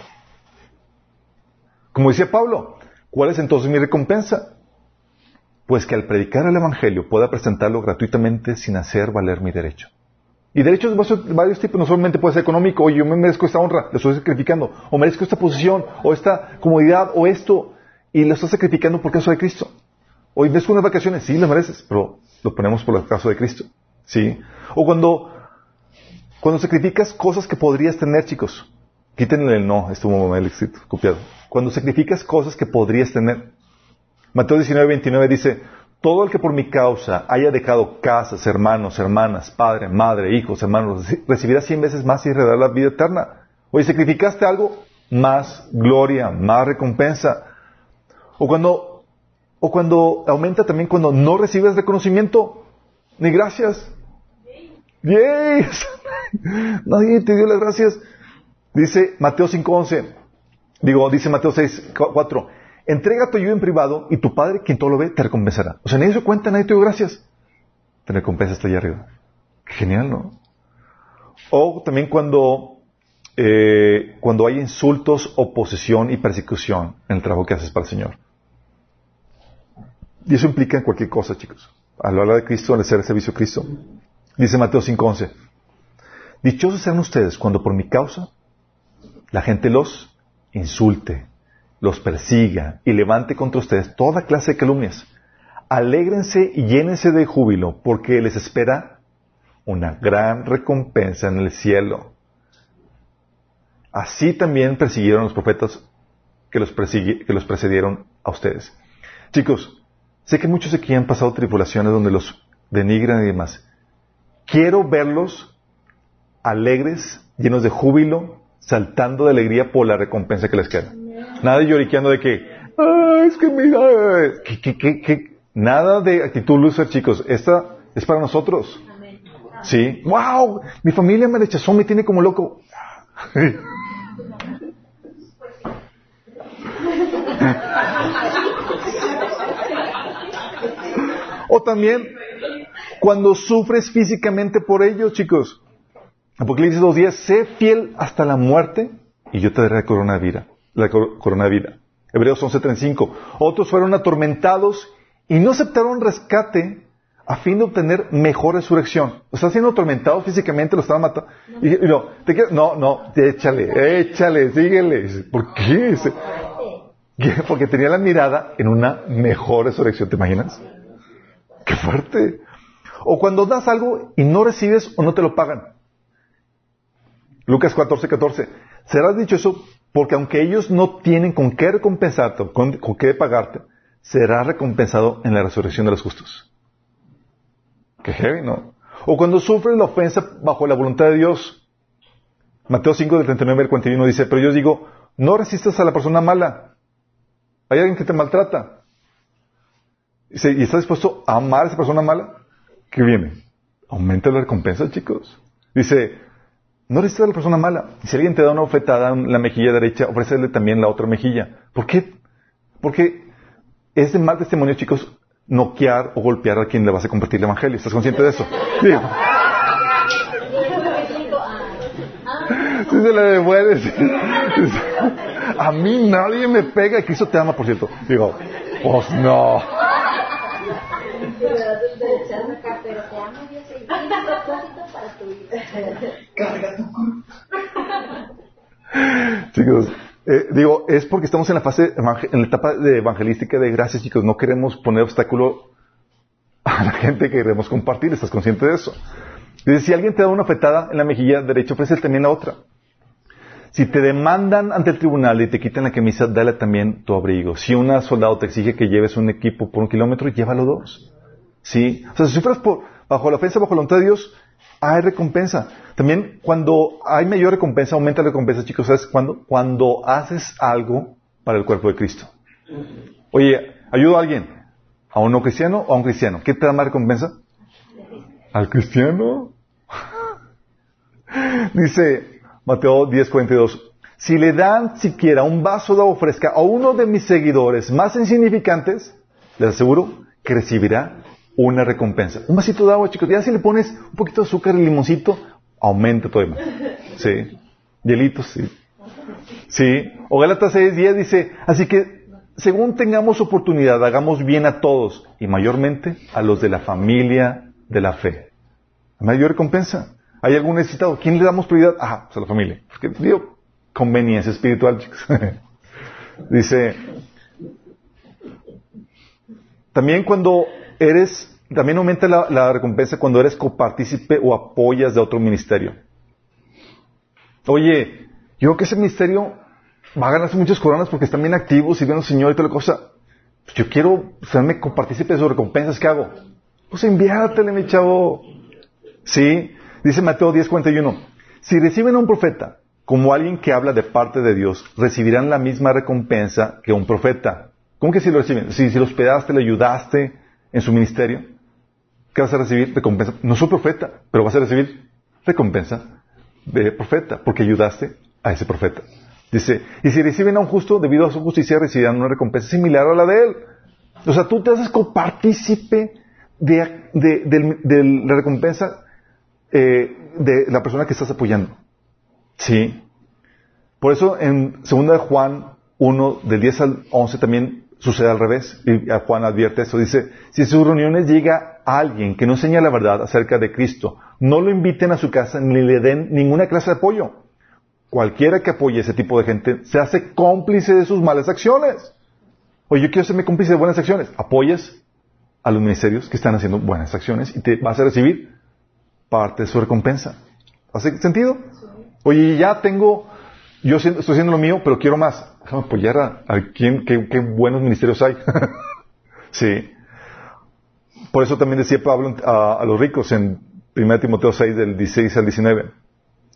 Como decía Pablo, ¿cuál es entonces mi recompensa? Pues que al predicar el Evangelio pueda presentarlo gratuitamente sin hacer valer mi derecho. Y derechos de varios tipos, no solamente puede ser económico, oye, yo me merezco esta honra, lo estoy sacrificando, o merezco esta posición, o esta comodidad, o esto, y lo estás sacrificando por causa de Cristo. O merezco unas vacaciones, sí, lo mereces, pero lo ponemos por el caso de Cristo. ¿Sí? O cuando, cuando sacrificas cosas que podrías tener, chicos, quítenle el no, estuvo el copiado. Cuando sacrificas cosas que podrías tener. Mateo 19, 29 dice, todo el que por mi causa haya dejado casas, hermanos, hermanas, padre, madre, hijos, hermanos, recibirá cien veces más y heredará la vida eterna. Oye, sacrificaste algo, más gloria, más recompensa. O cuando, o cuando aumenta también cuando no recibes reconocimiento, ni gracias. ¡Yay! Nadie te dio las gracias. Dice Mateo 5.11. Digo, dice Mateo 6.4. Entrega tu ayuda en privado y tu padre, quien todo lo ve, te recompensará. O sea, nadie se cuenta, nadie te dio gracias. Te recompensa hasta allá arriba. Genial, ¿no? O también cuando, eh, cuando hay insultos, oposición y persecución en el trabajo que haces para el Señor. Y eso implica en cualquier cosa, chicos. Al hablar de Cristo, al hacer el servicio a Cristo. Dice Mateo 5:11. Dichosos sean ustedes cuando por mi causa la gente los insulte, los persiga y levante contra ustedes toda clase de calumnias. Alégrense y llénense de júbilo, porque les espera una gran recompensa en el cielo. Así también persiguieron los profetas que los, que los precedieron a ustedes. Chicos, sé que muchos aquí han pasado tribulaciones donde los denigran y demás. Quiero verlos alegres, llenos de júbilo, saltando de alegría por la recompensa que les queda. Nada de lloriqueando de que, ah, es que mira, que, nada de actitud loser, chicos. Esta es para nosotros. Sí. Wow, mi familia me rechazó, me tiene como loco. o también cuando sufres físicamente por ellos, chicos. Apocalipsis 2.10, sé fiel hasta la muerte y yo te daré la corona de vida la corona de vida. Hebreos 11:35. Otros fueron atormentados y no aceptaron rescate a fin de obtener mejor resurrección. O sea, siendo atormentados físicamente, lo estaban matando. Y, no, no, no, échale, échale, síguele. ¿Por qué? Porque tenía la mirada en una mejor resurrección, ¿te imaginas? ¡Qué fuerte! O cuando das algo y no recibes o no te lo pagan. Lucas 14, 14. Serás dichoso porque aunque ellos no tienen con qué recompensarte, con, qué pagarte, será recompensado en la resurrección de los justos. Qué heavy, ¿no? O cuando sufres la ofensa bajo la voluntad de Dios. Mateo 5 del 39 al 41 dice, pero yo digo, no resistas a la persona mala. Hay alguien que te maltrata. ¿y estás dispuesto a amar a esa persona mala? ¿Qué viene? Aumenta la recompensa, chicos. Dice, no resistas a la persona mala. Si alguien te da una ofetada en la mejilla derecha, ofrécele también la otra mejilla. ¿Por qué? Porque es de mal testimonio, chicos, noquear o golpear a quien le vas a compartir el evangelio. ¿Estás consciente de eso? Sí. Si se le devuelves. A mí nadie me pega y Cristo te ama, por cierto. Digo, pues no. Chicos, eh, digo, es porque estamos en la fase, en la etapa de evangelística de gracias, chicos. No queremos poner obstáculo a la gente que queremos compartir. ¿Estás consciente de eso? Dice, si alguien te da una fetada en la mejilla derecha, ofrece también la otra. Si te demandan ante el tribunal y te quitan la camisa, dale también tu abrigo. Si un soldado te exige que lleves un equipo por un kilómetro, llévalo dos. ¿Sí? O sea, si sufres por, bajo la ofensa, bajo la voluntad de Dios, hay recompensa. También cuando hay mayor recompensa, aumenta la recompensa, chicos, ¿sabes cuándo? Cuando haces algo para el cuerpo de Cristo. Oye, ayudo a alguien, a un no cristiano o a un cristiano. ¿Qué te da más recompensa? Al cristiano. Dice Mateo 10:42, si le dan siquiera un vaso de agua fresca a uno de mis seguidores más insignificantes, les aseguro que recibirá una recompensa. Un vasito de agua, chicos. Ya si le pones un poquito de azúcar y limoncito, aumenta todo más. Sí. Hielitos, sí. Sí. O Gálatas 6.10 dice, así que según tengamos oportunidad, hagamos bien a todos y mayormente a los de la familia de la fe. Mayor recompensa. ¿Hay algún necesitado? ¿Quién le damos prioridad? Ah, a la familia. Porque digo, conveniencia espiritual, chicos. dice, también cuando eres, también aumenta la, recompensa cuando eres copartícipe o apoyas de otro ministerio. Oye, yo creo que ese ministerio va a ganarse muchas coronas porque están bien activos y al Señor y toda la cosa. Pues yo quiero serme copartícipe de sus recompensas, ¿qué hago? Pues enviártele, mi chavo. Sí, dice Mateo 10:41. Si reciben a un profeta como alguien que habla de parte de Dios, recibirán la misma recompensa que un profeta. ¿Cómo que si lo reciben? Si, si lo hospedaste, le ayudaste, en su ministerio, ¿qué vas a recibir? Recompensa. No soy profeta, pero vas a recibir recompensa de profeta, porque ayudaste a ese profeta. Dice, y si reciben a un justo, debido a su justicia, recibirán una recompensa similar a la de él. O sea, tú te haces copartícipe de, de, la recompensa eh, de la persona que estás apoyando. Sí. Por eso en 2 Juan 1, del 10 al 11 también sucede al revés. Y Juan advierte eso. Dice, si en sus reuniones llega alguien que no enseña la verdad acerca de Cristo, no lo inviten a su casa ni le den ninguna clase de apoyo. Cualquiera que apoye a ese tipo de gente se hace cómplice de sus malas acciones. Oye, yo quiero hacerme cómplice de buenas acciones. Apoyas a los ministerios que están haciendo buenas acciones y te vas a recibir parte de su recompensa. ¿Hace sentido? Oye, ya tengo yo estoy haciendo lo mío, pero quiero más. Déjame apoyar a, quien, qué, buenos ministerios hay. sí. Por eso también decía Pablo a, los ricos en 1 Timoteo 6, del 16 al 19.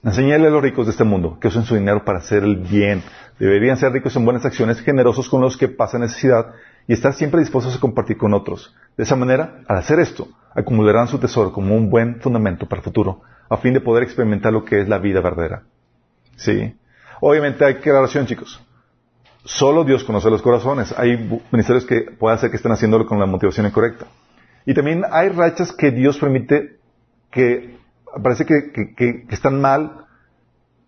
Enseñale a los ricos de este mundo que usen su dinero para hacer el bien. Deberían ser ricos en buenas acciones, generosos con los que pasan necesidad y estar siempre dispuestos a compartir con otros. De esa manera, al hacer esto, acumularán su tesoro como un buen fundamento para el futuro, a fin de poder experimentar lo que es la vida verdadera. Sí. Obviamente hay aclaración, chicos. Solo Dios conoce los corazones. Hay ministerios que puede ser que estén haciéndolo con la motivación incorrecta. Y también hay rachas que Dios permite que parece que, están mal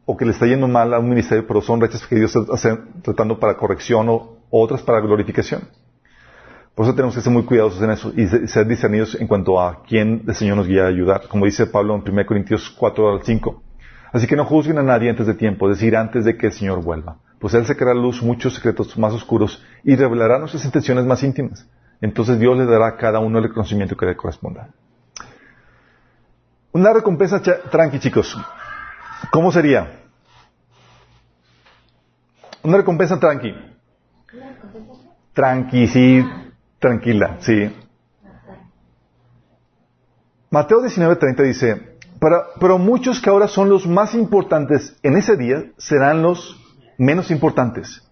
o que le está yendo mal a un ministerio, pero son rachas que Dios está tratando para corrección o, otras para glorificación. Por eso tenemos que ser muy cuidadosos en eso y ser discernidos en cuanto a quién el Señor nos guía a ayudar. Como dice Pablo en 1 Corintios 4 al 5. Así que no juzguen a nadie antes de tiempo, es decir, antes de que el Señor vuelva. Pues Él sacará a luz muchos secretos más oscuros y revelará nuestras intenciones más íntimas. Entonces Dios le dará a cada uno el reconocimiento que le corresponda. Una recompensa tranqui, chicos. ¿Cómo sería? Una recompensa tranqui. Tranqui, sí, tranquila, sí. Mateo 19:30 dice, pero muchos que ahora son los más importantes en ese día serán los menos importantes.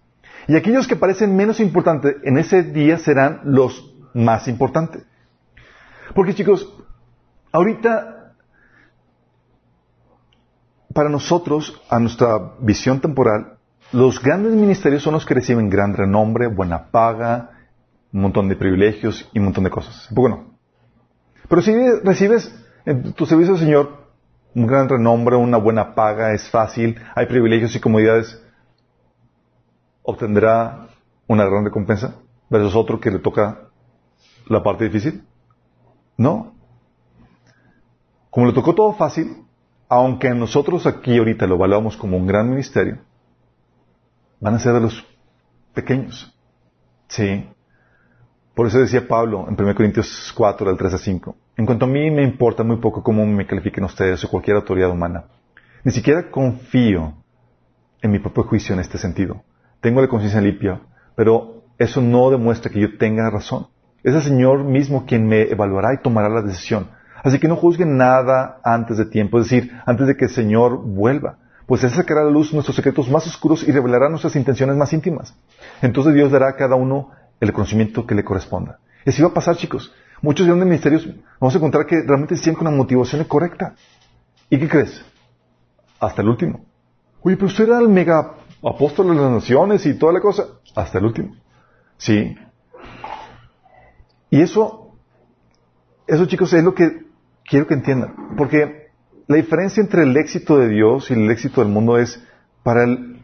Y aquellos que parecen menos importantes en ese día serán los más importantes. Porque chicos, ahorita, para nosotros, a nuestra visión temporal, los grandes ministerios son los que reciben gran renombre, buena paga, un montón de privilegios y un montón de cosas. Bueno, pero si recibes en tu servicio al Señor un gran renombre, una buena paga, es fácil, hay privilegios y comodidades, ¿obtendrá una gran recompensa versus otro que le toca la parte difícil? No. Como le tocó todo fácil, aunque nosotros aquí ahorita lo evaluamos como un gran ministerio, van a ser de los pequeños. Sí. Por eso decía Pablo en 1 Corintios 4, del 3 a 5. En cuanto a mí me importa muy poco cómo me califiquen ustedes o cualquier autoridad humana. Ni siquiera confío en mi propio juicio en este sentido. Tengo la conciencia limpia, pero eso no demuestra que yo tenga razón. Es el Señor mismo quien me evaluará y tomará la decisión. Así que no juzguen nada antes de tiempo, es decir, antes de que el Señor vuelva, pues Él sacará a la luz nuestros secretos más oscuros y revelará nuestras intenciones más íntimas. Entonces Dios dará a cada uno el conocimiento que le corresponda. Y así va a pasar, chicos. Muchos grandes ministerios vamos a encontrar que realmente siguen con la motivación correcta. ¿Y qué crees? Hasta el último. Oye, pero usted era el mega apóstol de las naciones y toda la cosa. Hasta el último. Sí. Y eso, eso chicos, es lo que quiero que entiendan. Porque la diferencia entre el éxito de Dios y el éxito del mundo es, para el,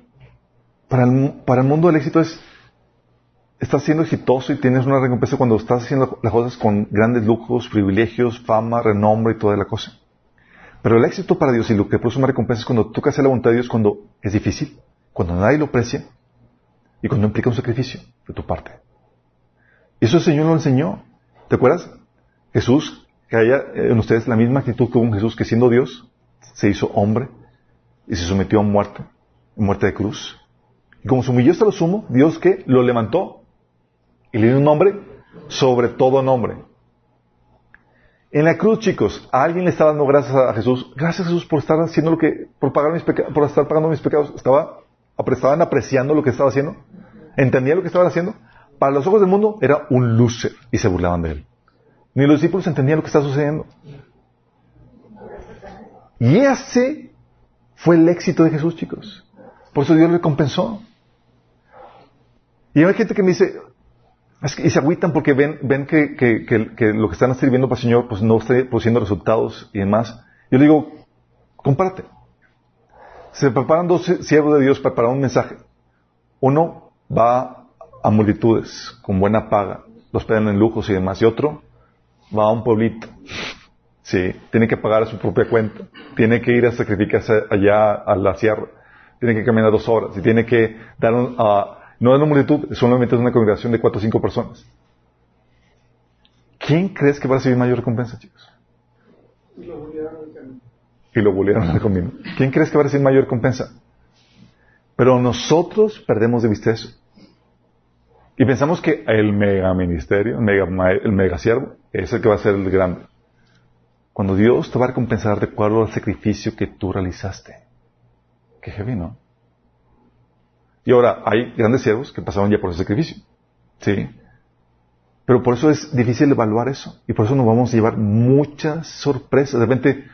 para el, para el mundo el éxito es estás siendo exitoso y tienes una recompensa cuando estás haciendo las cosas con grandes lujos, privilegios, fama, renombre y toda la cosa. Pero el éxito para Dios y lo que produce una recompensa es cuando toca hacer la voluntad de Dios cuando es difícil, cuando nadie lo aprecia y cuando implica un sacrificio de tu parte. Eso el Señor lo enseñó. ¿Te acuerdas? Jesús, que haya en ustedes la misma actitud que un Jesús que siendo Dios se hizo hombre y se sometió a muerte, muerte de cruz. Y como se humilló hasta lo sumo, Dios que lo levantó y le dio un nombre sobre todo nombre. En la cruz, chicos, a alguien le estaba dando gracias a Jesús. Gracias a Jesús por estar haciendo lo que, por pagar mis pecados, por estar pagando mis pecados. Estaba, estaban apreciando lo que estaba haciendo. Entendía lo que estaban haciendo. Para los ojos del mundo era un loser y se burlaban de él. Ni los discípulos entendían lo que estaba sucediendo. Y ese fue el éxito de Jesús, chicos. Por eso Dios le compensó. Y hay gente que me dice, y se agüitan porque ven, ven que, que, que, lo que están sirviendo para el Señor pues no está produciendo resultados y demás. Yo le digo, compárate. Se preparan dos siervos de Dios para un mensaje. Uno va a multitudes con buena paga, los pedan en lujos y demás. Y otro va a un pueblito. Sí, tiene que pagar a su propia cuenta. Tiene que ir a sacrificarse allá a la sierra. Tiene que caminar dos horas. Y tiene que dar un, no es una multitud, solamente es una congregación de cuatro o cinco personas. ¿Quién crees que va a recibir mayor recompensa, chicos? Y lo bullearon al camino. ¿Quién crees que va a recibir mayor recompensa? Pero nosotros perdemos de vista eso. Y pensamos que el mega ministerio, el mega, el mega siervo, es el que va a ser el grande. Cuando Dios te va a recompensar de acuerdo al sacrificio que tú realizaste. Qué heavy, ¿no? Y ahora, hay grandes siervos que pasaron ya por ese sacrificio. ¿Sí? Pero por eso es difícil evaluar eso. Y por eso nos vamos a llevar muchas sorpresas. De repente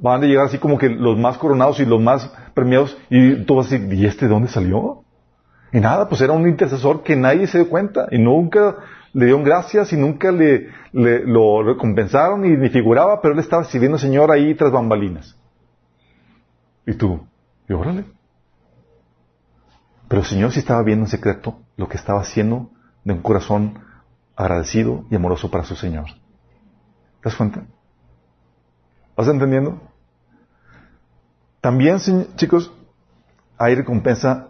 van a llegar así como que los más coronados y los más premiados. Y tú vas a decir, ¿y este de dónde salió? Y nada, pues era un intercesor que nadie se dio cuenta. Y nunca le dieron gracias y nunca le, lo recompensaron ni, ni figuraba, pero él estaba sirviendo al Señor ahí tras bambalinas. Y tú, y órale. Pero el Señor sí estaba viendo en secreto lo que estaba haciendo de un corazón agradecido y amoroso para su Señor. ¿Te das cuenta? ¿Vas entendiendo? También, chicos, hay recompensa.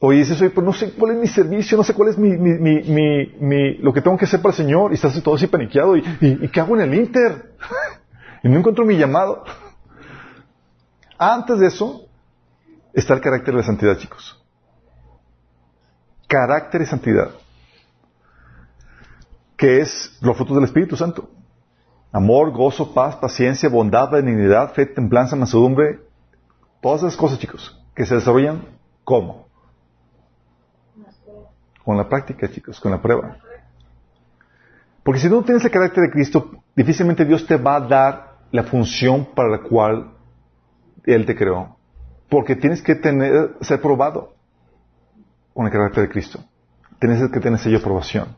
Oye, dices, oye, pues no sé cuál es mi servicio, no sé cuál es mi, mi, mi, mi, lo que tengo que hacer para el Señor, y estás todo así paniqueado, y, y, ¿qué hago en el Inter? y no encuentro mi llamado. Antes de eso está el carácter de la santidad, chicos. Carácter y santidad. Que es los frutos del Espíritu Santo. Amor, gozo, paz, paciencia, bondad, benignidad, fe, templanza, mansedumbre. Todas esas cosas, chicos, que se desarrollan ¿cómo? Con la práctica, chicos, con la prueba. Porque si no tienes el carácter de Cristo, difícilmente Dios te va a dar la función para la cual Él te creó. Porque tienes que tener, ser probado con el carácter de Cristo. Tienes que tener sello de aprobación.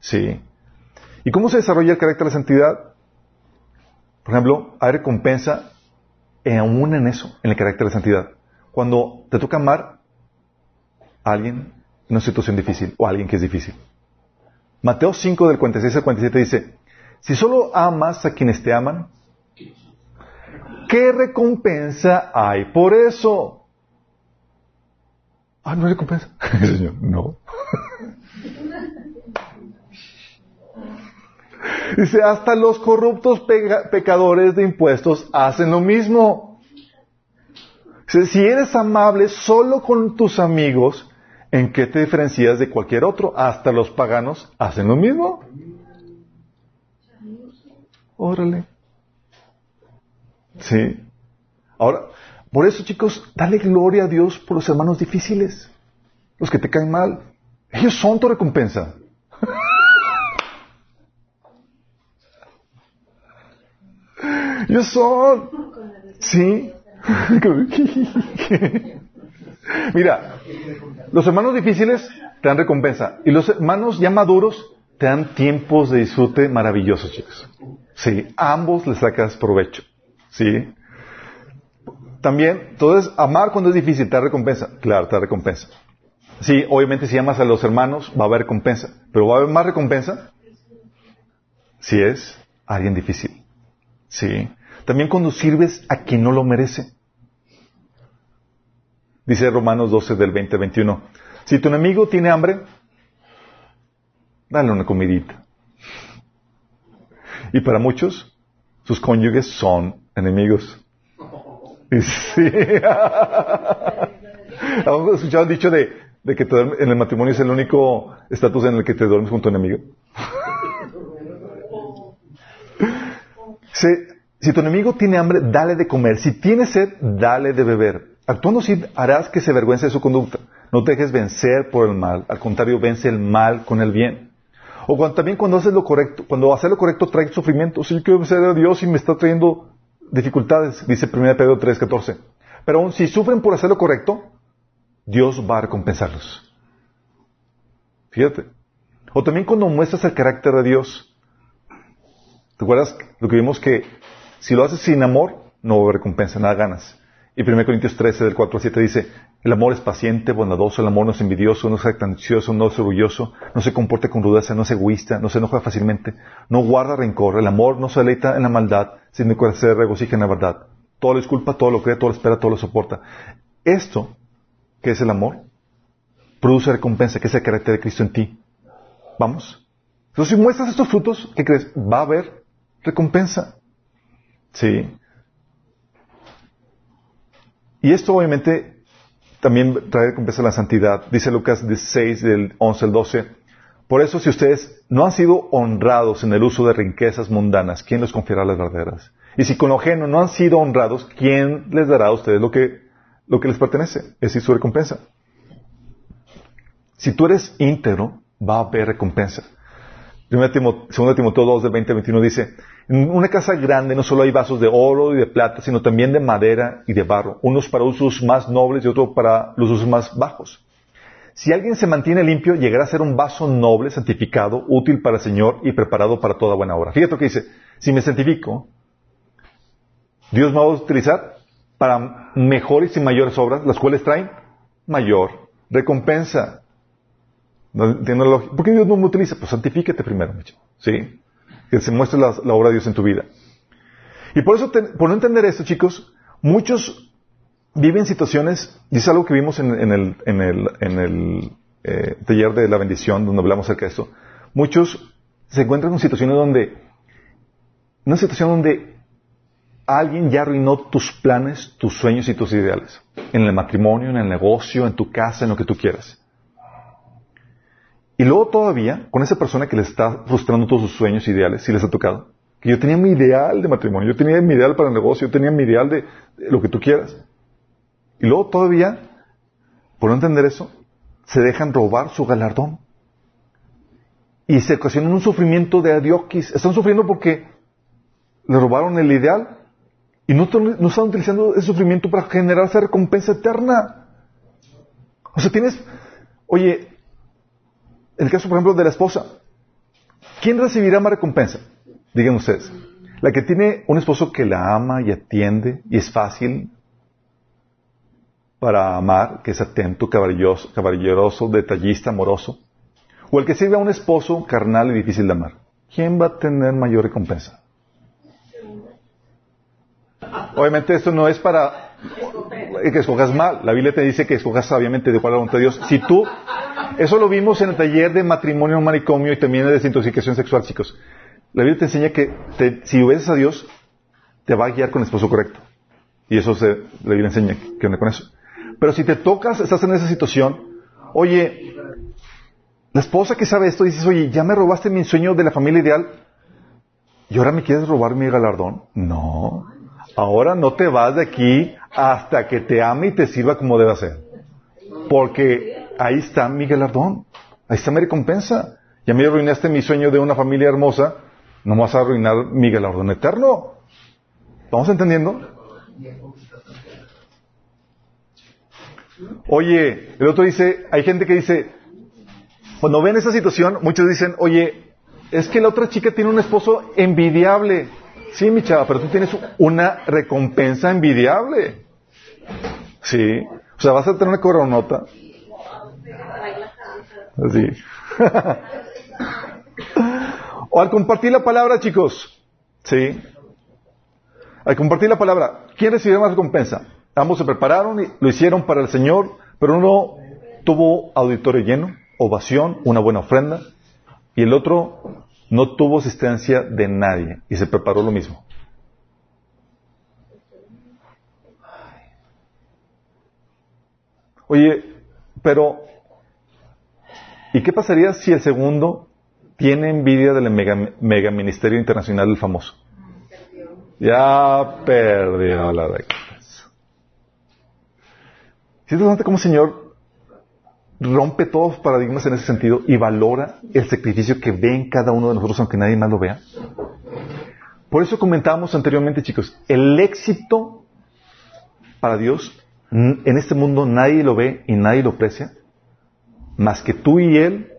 Sí. ¿Y cómo se desarrolla el carácter de la santidad? Por ejemplo, hay recompensa aún en eso, en el carácter de santidad. Cuando te toca amar a alguien en una situación difícil o a alguien que es difícil. Mateo 5 del 46 al 47 dice, si solo amas a quienes te aman, ¿qué recompensa hay por eso? Ah, no hay recompensa. Señor, no. Dice, hasta los corruptos pecadores de impuestos hacen lo mismo. Si eres amable solo con tus amigos, ¿en qué te diferencias de cualquier otro? Hasta los paganos hacen lo mismo. Órale. Sí. Ahora, por eso chicos, dale gloria a Dios por los hermanos difíciles, los que te caen mal. Ellos son tu recompensa. Ellos son. Sí. Mira, los hermanos difíciles te dan recompensa y los hermanos ya maduros te dan tiempos de disfrute maravillosos, chicos. Sí, ambos le sacas provecho. Sí. También, entonces, amar cuando es difícil te da recompensa. Claro, te da recompensa. Sí, obviamente si amas a los hermanos va a haber recompensa, pero va a haber más recompensa si es alguien difícil. Sí. También cuando sirves a quien no lo merece. Dice Romanos 12 del 20 al 21. Si tu enemigo tiene hambre, dale una comidita. Y para muchos, sus cónyuges son enemigos. sí. Hemos escuchado el dicho de, de que en el matrimonio es el único estatus en el que te duermes con tu enemigo. Si tu enemigo tiene hambre, dale de comer. Si tiene sed, dale de beber. Actuando así harás que se avergüence de su conducta. No te dejes vencer por el mal. Al contrario, vence el mal con el bien. O también cuando haces lo correcto, cuando hacer lo correcto trae sufrimiento. Si yo quiero vencer a Dios y me está trayendo dificultades, dice 1 Pedro 3:14. Pero aún si sufren por hacer lo correcto, Dios va a recompensarlos. Fíjate. O también cuando muestras el carácter de Dios. ¿Te acuerdas lo que vimos que si lo haces sin amor, no recompensa, nada ganas? Y 1 Corintios 13, del 4 al 7 dice, el amor es paciente, bondadoso, el amor no es envidioso, no es jactancioso, no es orgulloso, no se comporta con rudeza, no es egoísta, no se enoja fácilmente, no guarda rencor, el amor no se aleita en la maldad, sino que se regocija en la verdad. Todo lo disculpa, todo lo cree, todo lo espera, todo lo soporta. Esto, que es el amor, produce recompensa, que es el carácter de Cristo en ti. ¿Vamos? Entonces, si muestras estos frutos, ¿qué crees? Va a haber recompensa. Sí. Y esto obviamente también trae recompensa a la santidad. Dice Lucas 16, del 11 al 12. Por eso, si ustedes no han sido honrados en el uso de riquezas mundanas, ¿quién les confiará las verdaderas? Y si con lo ajeno no han sido honrados, ¿quién les dará a ustedes lo que, lo que les pertenece? Es decir, su recompensa. Si tú eres íntegro, va a haber recompensa. 2 Timoteo 2, del 20 al 21 dice, en una casa grande no solo hay vasos de oro y de plata, sino también de madera y de barro, unos para usos más nobles y otros para los usos más bajos. Si alguien se mantiene limpio, llegará a ser un vaso noble, santificado, útil para el Señor y preparado para toda buena obra. Fíjate lo que dice, si me santifico, Dios me va a utilizar para mejores y mayores obras, las cuales traen mayor recompensa. ¿No ¿Por qué Dios no me utiliza? Pues santifíquete primero, ¿sí? que se muestre la, obra de Dios en tu vida. Y por eso, por no entender esto, chicos, muchos viven situaciones, y es algo que vimos en el eh, taller de la bendición, donde hablamos acerca de esto, muchos se encuentran en situaciones donde, una situación donde alguien ya arruinó tus planes, tus sueños y tus ideales. En el matrimonio, en el negocio, en tu casa, en lo que tú quieras. Y luego todavía, con esa persona que le está frustrando todos sus sueños ideales, si les ha tocado, que yo tenía mi ideal de matrimonio, yo tenía mi ideal para el negocio, yo tenía mi ideal de, lo que tú quieras. Y luego todavía, por no entender eso, se dejan robar su galardón. Y se ocasionan un sufrimiento de adioquis. Están sufriendo porque le robaron el ideal y no, no están utilizando ese sufrimiento para generar esa recompensa eterna. O sea, tienes, oye, el caso, por ejemplo, de la esposa. ¿Quién recibirá más recompensa? Digan ustedes. La que tiene un esposo que la ama y atiende y es fácil para amar, que es atento, caballeroso, caballeroso, detallista, amoroso. O el que sirve a un esposo carnal y difícil de amar. ¿Quién va a tener mayor recompensa? Obviamente esto no es para que escojas mal. La Biblia te dice que escojas sabiamente de cuál Dios. Si tú, eso lo vimos en el taller de matrimonio, manicomio y también de desintoxicación sexual, chicos. La Biblia te enseña que si obedeces a Dios, te va a guiar con el esposo correcto. Y eso se, la Biblia enseña que onda con eso. Pero si te tocas, estás en esa situación, oye, la esposa que sabe esto dices, oye, ya me robaste mi sueño de la familia ideal, ¿y ahora me quieres robar mi galardón? No. Ahora no te vas de aquí hasta que te ame y te sirva como debe ser. Porque ahí está mi galardón. Ahí está mi recompensa. Ya me arruinaste mi sueño de una familia hermosa no vas a arruinar mi galardón eterno. ¿Vamos entendiendo? Oye, el otro dice, hay gente que dice, cuando ven esa situación, muchos dicen, oye, es que la otra chica tiene un esposo envidiable. Sí, mi chava, pero tú tienes una recompensa envidiable. Sí. O sea, vas a tener una coronota. Así. O al compartir la palabra, chicos. ¿Sí? Al compartir la palabra, ¿quién recibió más recompensa? Ambos se prepararon y lo hicieron para el Señor, pero uno tuvo auditorio lleno, ovación, una buena ofrenda, y el otro no tuvo asistencia de nadie y se preparó lo mismo. Oye, pero ¿y qué pasaría si el segundo tiene envidia del mega, ministerio internacional del famoso. Ya perdió la recompensa. Es interesante cómo el Señor rompe todos los paradigmas en ese sentido y valora el sacrificio que ve en cada uno de nosotros, aunque nadie más lo vea. Por eso comentábamos anteriormente, chicos, el éxito para Dios en este mundo nadie lo ve y nadie lo aprecia, más que tú y Él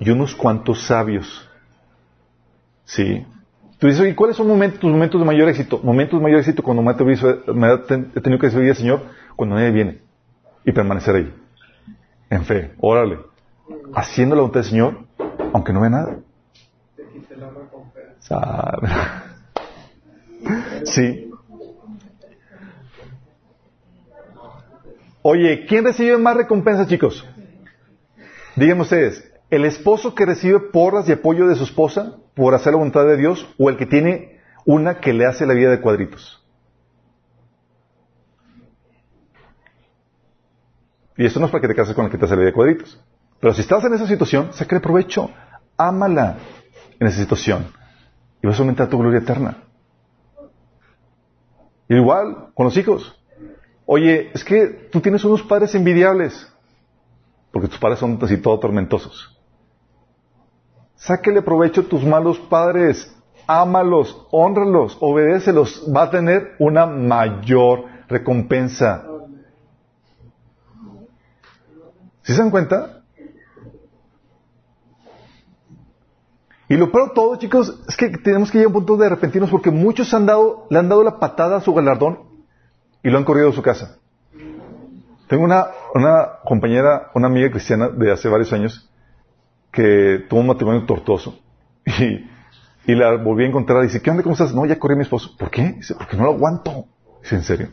y unos cuantos sabios. ¿Sí? Tú dices, ¿y cuáles son momentos, tus momentos de mayor éxito? Momentos de mayor éxito cuando me, he tenido que al Señor, cuando nadie viene. Y permanecer ahí. En fe. Órale. Haciendo la voluntad del Señor, aunque no ve nada. Sí. Oye, ¿quién recibe más recompensa, chicos? Díganme ustedes, ¿El esposo que recibe porras y apoyo de su esposa por hacer la voluntad de Dios o el que tiene una que le hace la vida de cuadritos? Y esto no es para que te cases con el que te hace la vida de cuadritos. Pero si estás en esa situación, saca provecho. Ámala en esa situación. Y vas a aumentar tu gloria eterna. igual con los hijos. Oye, es que tú tienes unos padres envidiables. Porque tus padres son así todo tormentosos. Sáquele provecho a tus malos padres, ámalos, honralos, obedécelos, va a tener una mayor recompensa. ¿Sí se dan cuenta? Y lo peor de todo, chicos, es que tenemos que llegar a un punto de arrepentirnos porque muchos le han dado la patada a su galardón y lo han corrido de su casa. Tengo una, una compañera, una amiga cristiana de hace varios años, que tuvo un matrimonio tortuoso y, y la volví a encontrar y dice, ¿qué onda? ¿Cómo estás? No, ya corrí a mi esposo. ¿Por qué? Dice, porque no lo aguanto. Dice, ¿en serio?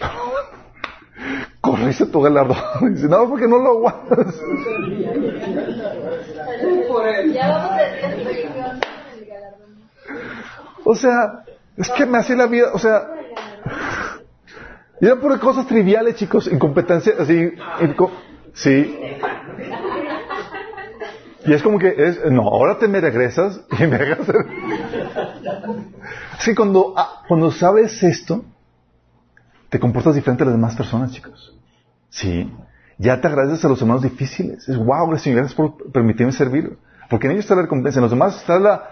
Corriste tu galardón. Dice, no, porque no lo aguantas. o sea, Es que me hace la vida, o sea, y eran por cosas triviales, chicos, incompetencia, así, sí. Y es como que, es, no, ahora te me regresas y me dejas. Así cuando, ah, cuando sabes esto, te comportas diferente a las demás personas, chicos. Sí. Ya te agradeces a los hermanos difíciles. Es wow, gracias, gracias por permitirme servir. Porque en ellos está la recompensa, en los demás está la,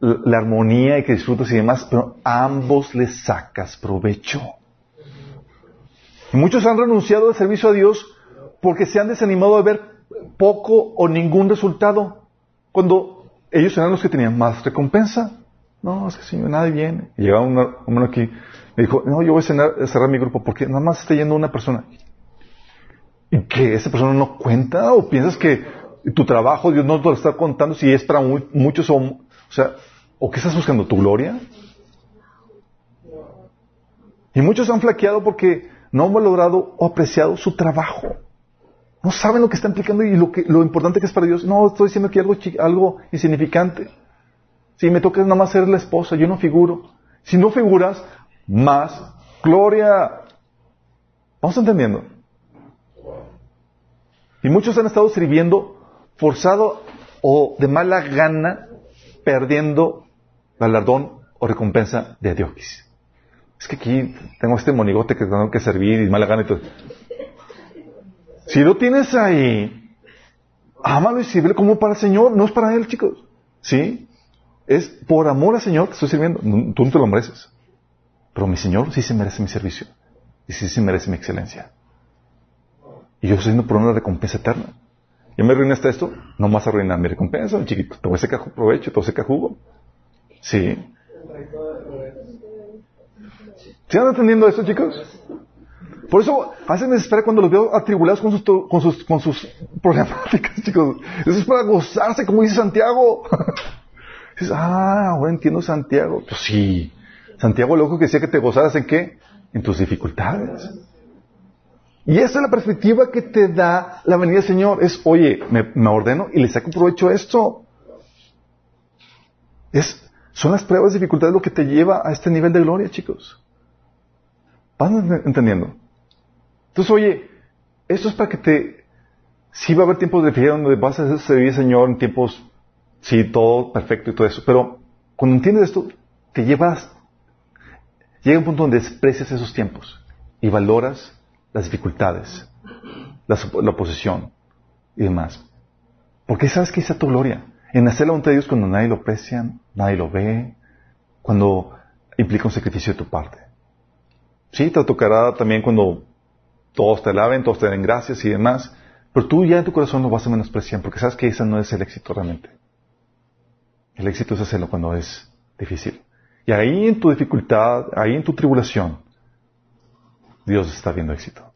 la, armonía y que disfrutas y demás, pero a ambos les sacas provecho. Y muchos han renunciado al servicio a Dios porque se han desanimado de ver poco o ningún resultado. Cuando ellos eran los que tenían más recompensa. No, es que si nadie viene. Y llegaba un hombre aquí, me dijo, no, yo voy a cerrar mi grupo porque nada más está yendo una persona. ¿Y que esa persona no cuenta? ¿O piensas que tu trabajo Dios no te lo está contando si es para muchos o, o sea, ¿o qué estás buscando? ¿Tu gloria? Y muchos han flaqueado porque no han valorado o apreciado su trabajo. No saben lo que está implicando y lo, que, lo importante que es para Dios. No, estoy diciendo que algo, algo insignificante. Si me toca nada más ser la esposa, yo no figuro. Si no figuras, más gloria. ¿Vamos entendiendo? Y muchos han estado sirviendo forzado o de mala gana, perdiendo galardón o recompensa de Dios. Es que aquí tengo este monigote que tengo que servir y mala gana y todo. Si lo tienes ahí, ámalo y sirve como para el Señor, no es para Él, chicos. ¿Sí? Es por amor al Señor que estoy sirviendo. Tú no te lo mereces. Pero mi Señor sí se merece mi servicio. Y sí se merece mi excelencia. Y yo estoy haciendo por una recompensa eterna. ¿Ya me arruinaste esto? No más arruinar mi recompensa, chiquito. Te voy a sacar provecho, te voy a sacar jugo. Sí. ¿Sí están entendiendo esto, chicos? Por eso hacen desesperar cuando los veo atribulados con sus, con sus, con sus problemáticas, chicos. Eso es para gozarse, como dice Santiago. Dices, ah, ahora entiendo Santiago. Pues sí. Santiago loco que decía que te gozaras en qué? En tus dificultades. Y esa es la perspectiva que te da la venida del Señor. Es, oye, me, ordeno y le saco provecho a esto. Es, son las pruebas y dificultades lo que te lleva a este nivel de gloria, chicos. ¿Van entendiendo? Entonces, oye, esto es para que te... Sí va a haber tiempos de fiel donde vas a servir Señor en tiempos, sí, todo perfecto y todo eso, pero cuando entiendes esto, te llevas... Llega un punto donde desprecias esos tiempos y valoras las dificultades, la, oposición y demás. Porque sabes que está tu gloria. En hacer la voluntad de Dios cuando nadie lo aprecia, nadie lo ve, cuando implica un sacrificio de tu parte. Sí, te tocará también cuando todos te alaben, todos te den gracias y demás, pero tú ya en tu corazón lo vas a menospreciar porque sabes que ese no es el éxito realmente. El éxito es hacerlo cuando es difícil. Y ahí en tu dificultad, ahí en tu tribulación, Dios está viendo éxito.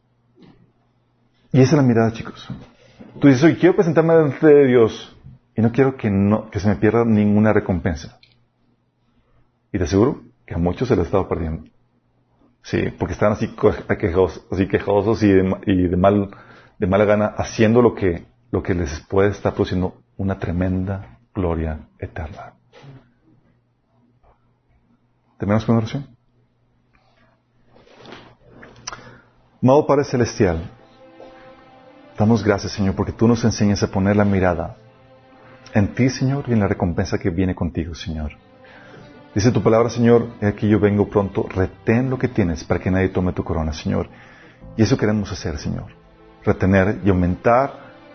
Y esa es la mirada, chicos. Tú dices, oye, quiero presentarme delante de Dios y no quiero que, no, se me pierda ninguna recompensa. Y te aseguro que a muchos se lo ha estado perdiendo. Sí, porque están así quejosos, así quejosos y, de, mal, de mala gana haciendo lo que, lo que les puede estar produciendo una tremenda gloria eterna. ¿Terminamos con oración? Amado Padre Celestial, damos gracias, Señor, porque tú nos enseñas a poner la mirada en ti, Señor, y en la recompensa que viene contigo, Señor. Dice tu palabra, Señor, aquí yo vengo pronto, retén lo que tienes para que nadie tome tu corona, Señor. Y eso queremos hacer, Señor. Retener y aumentar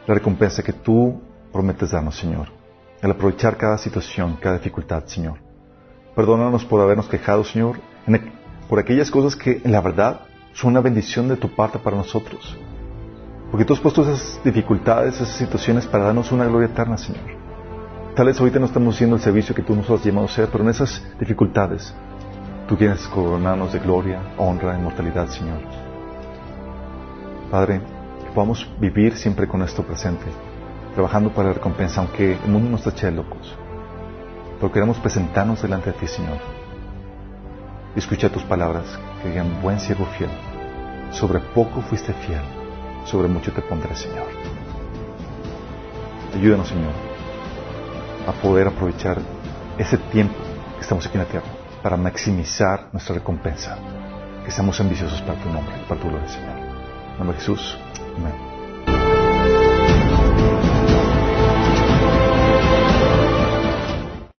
la recompensa que tú prometes darnos, Señor. El aprovechar cada situación, cada dificultad, Señor. Perdónanos por habernos quejado, Señor, por aquellas cosas que en la verdad son una bendición de tu parte para nosotros. Porque tú has puesto esas dificultades, esas situaciones para darnos una gloria eterna, Señor. Tal vez ahorita no estamos haciendo el servicio que tú nos has llamado a ser, pero en esas dificultades tú quieres coronarnos de gloria, honra, inmortalidad, Señor. Padre, que podamos vivir siempre con esto presente, trabajando para la recompensa, aunque el mundo nos de locos. Pero queremos presentarnos delante de ti, Señor. Y escucha tus palabras que digan, buen siervo fiel, sobre poco fuiste fiel, sobre mucho te pondré, Señor. Ayúdanos, Señor a poder aprovechar ese tiempo que estamos aquí en la tierra para maximizar nuestra recompensa. Que seamos ambiciosos para tu nombre, para tu gloria, Señor. En nombre de Jesús. Amén.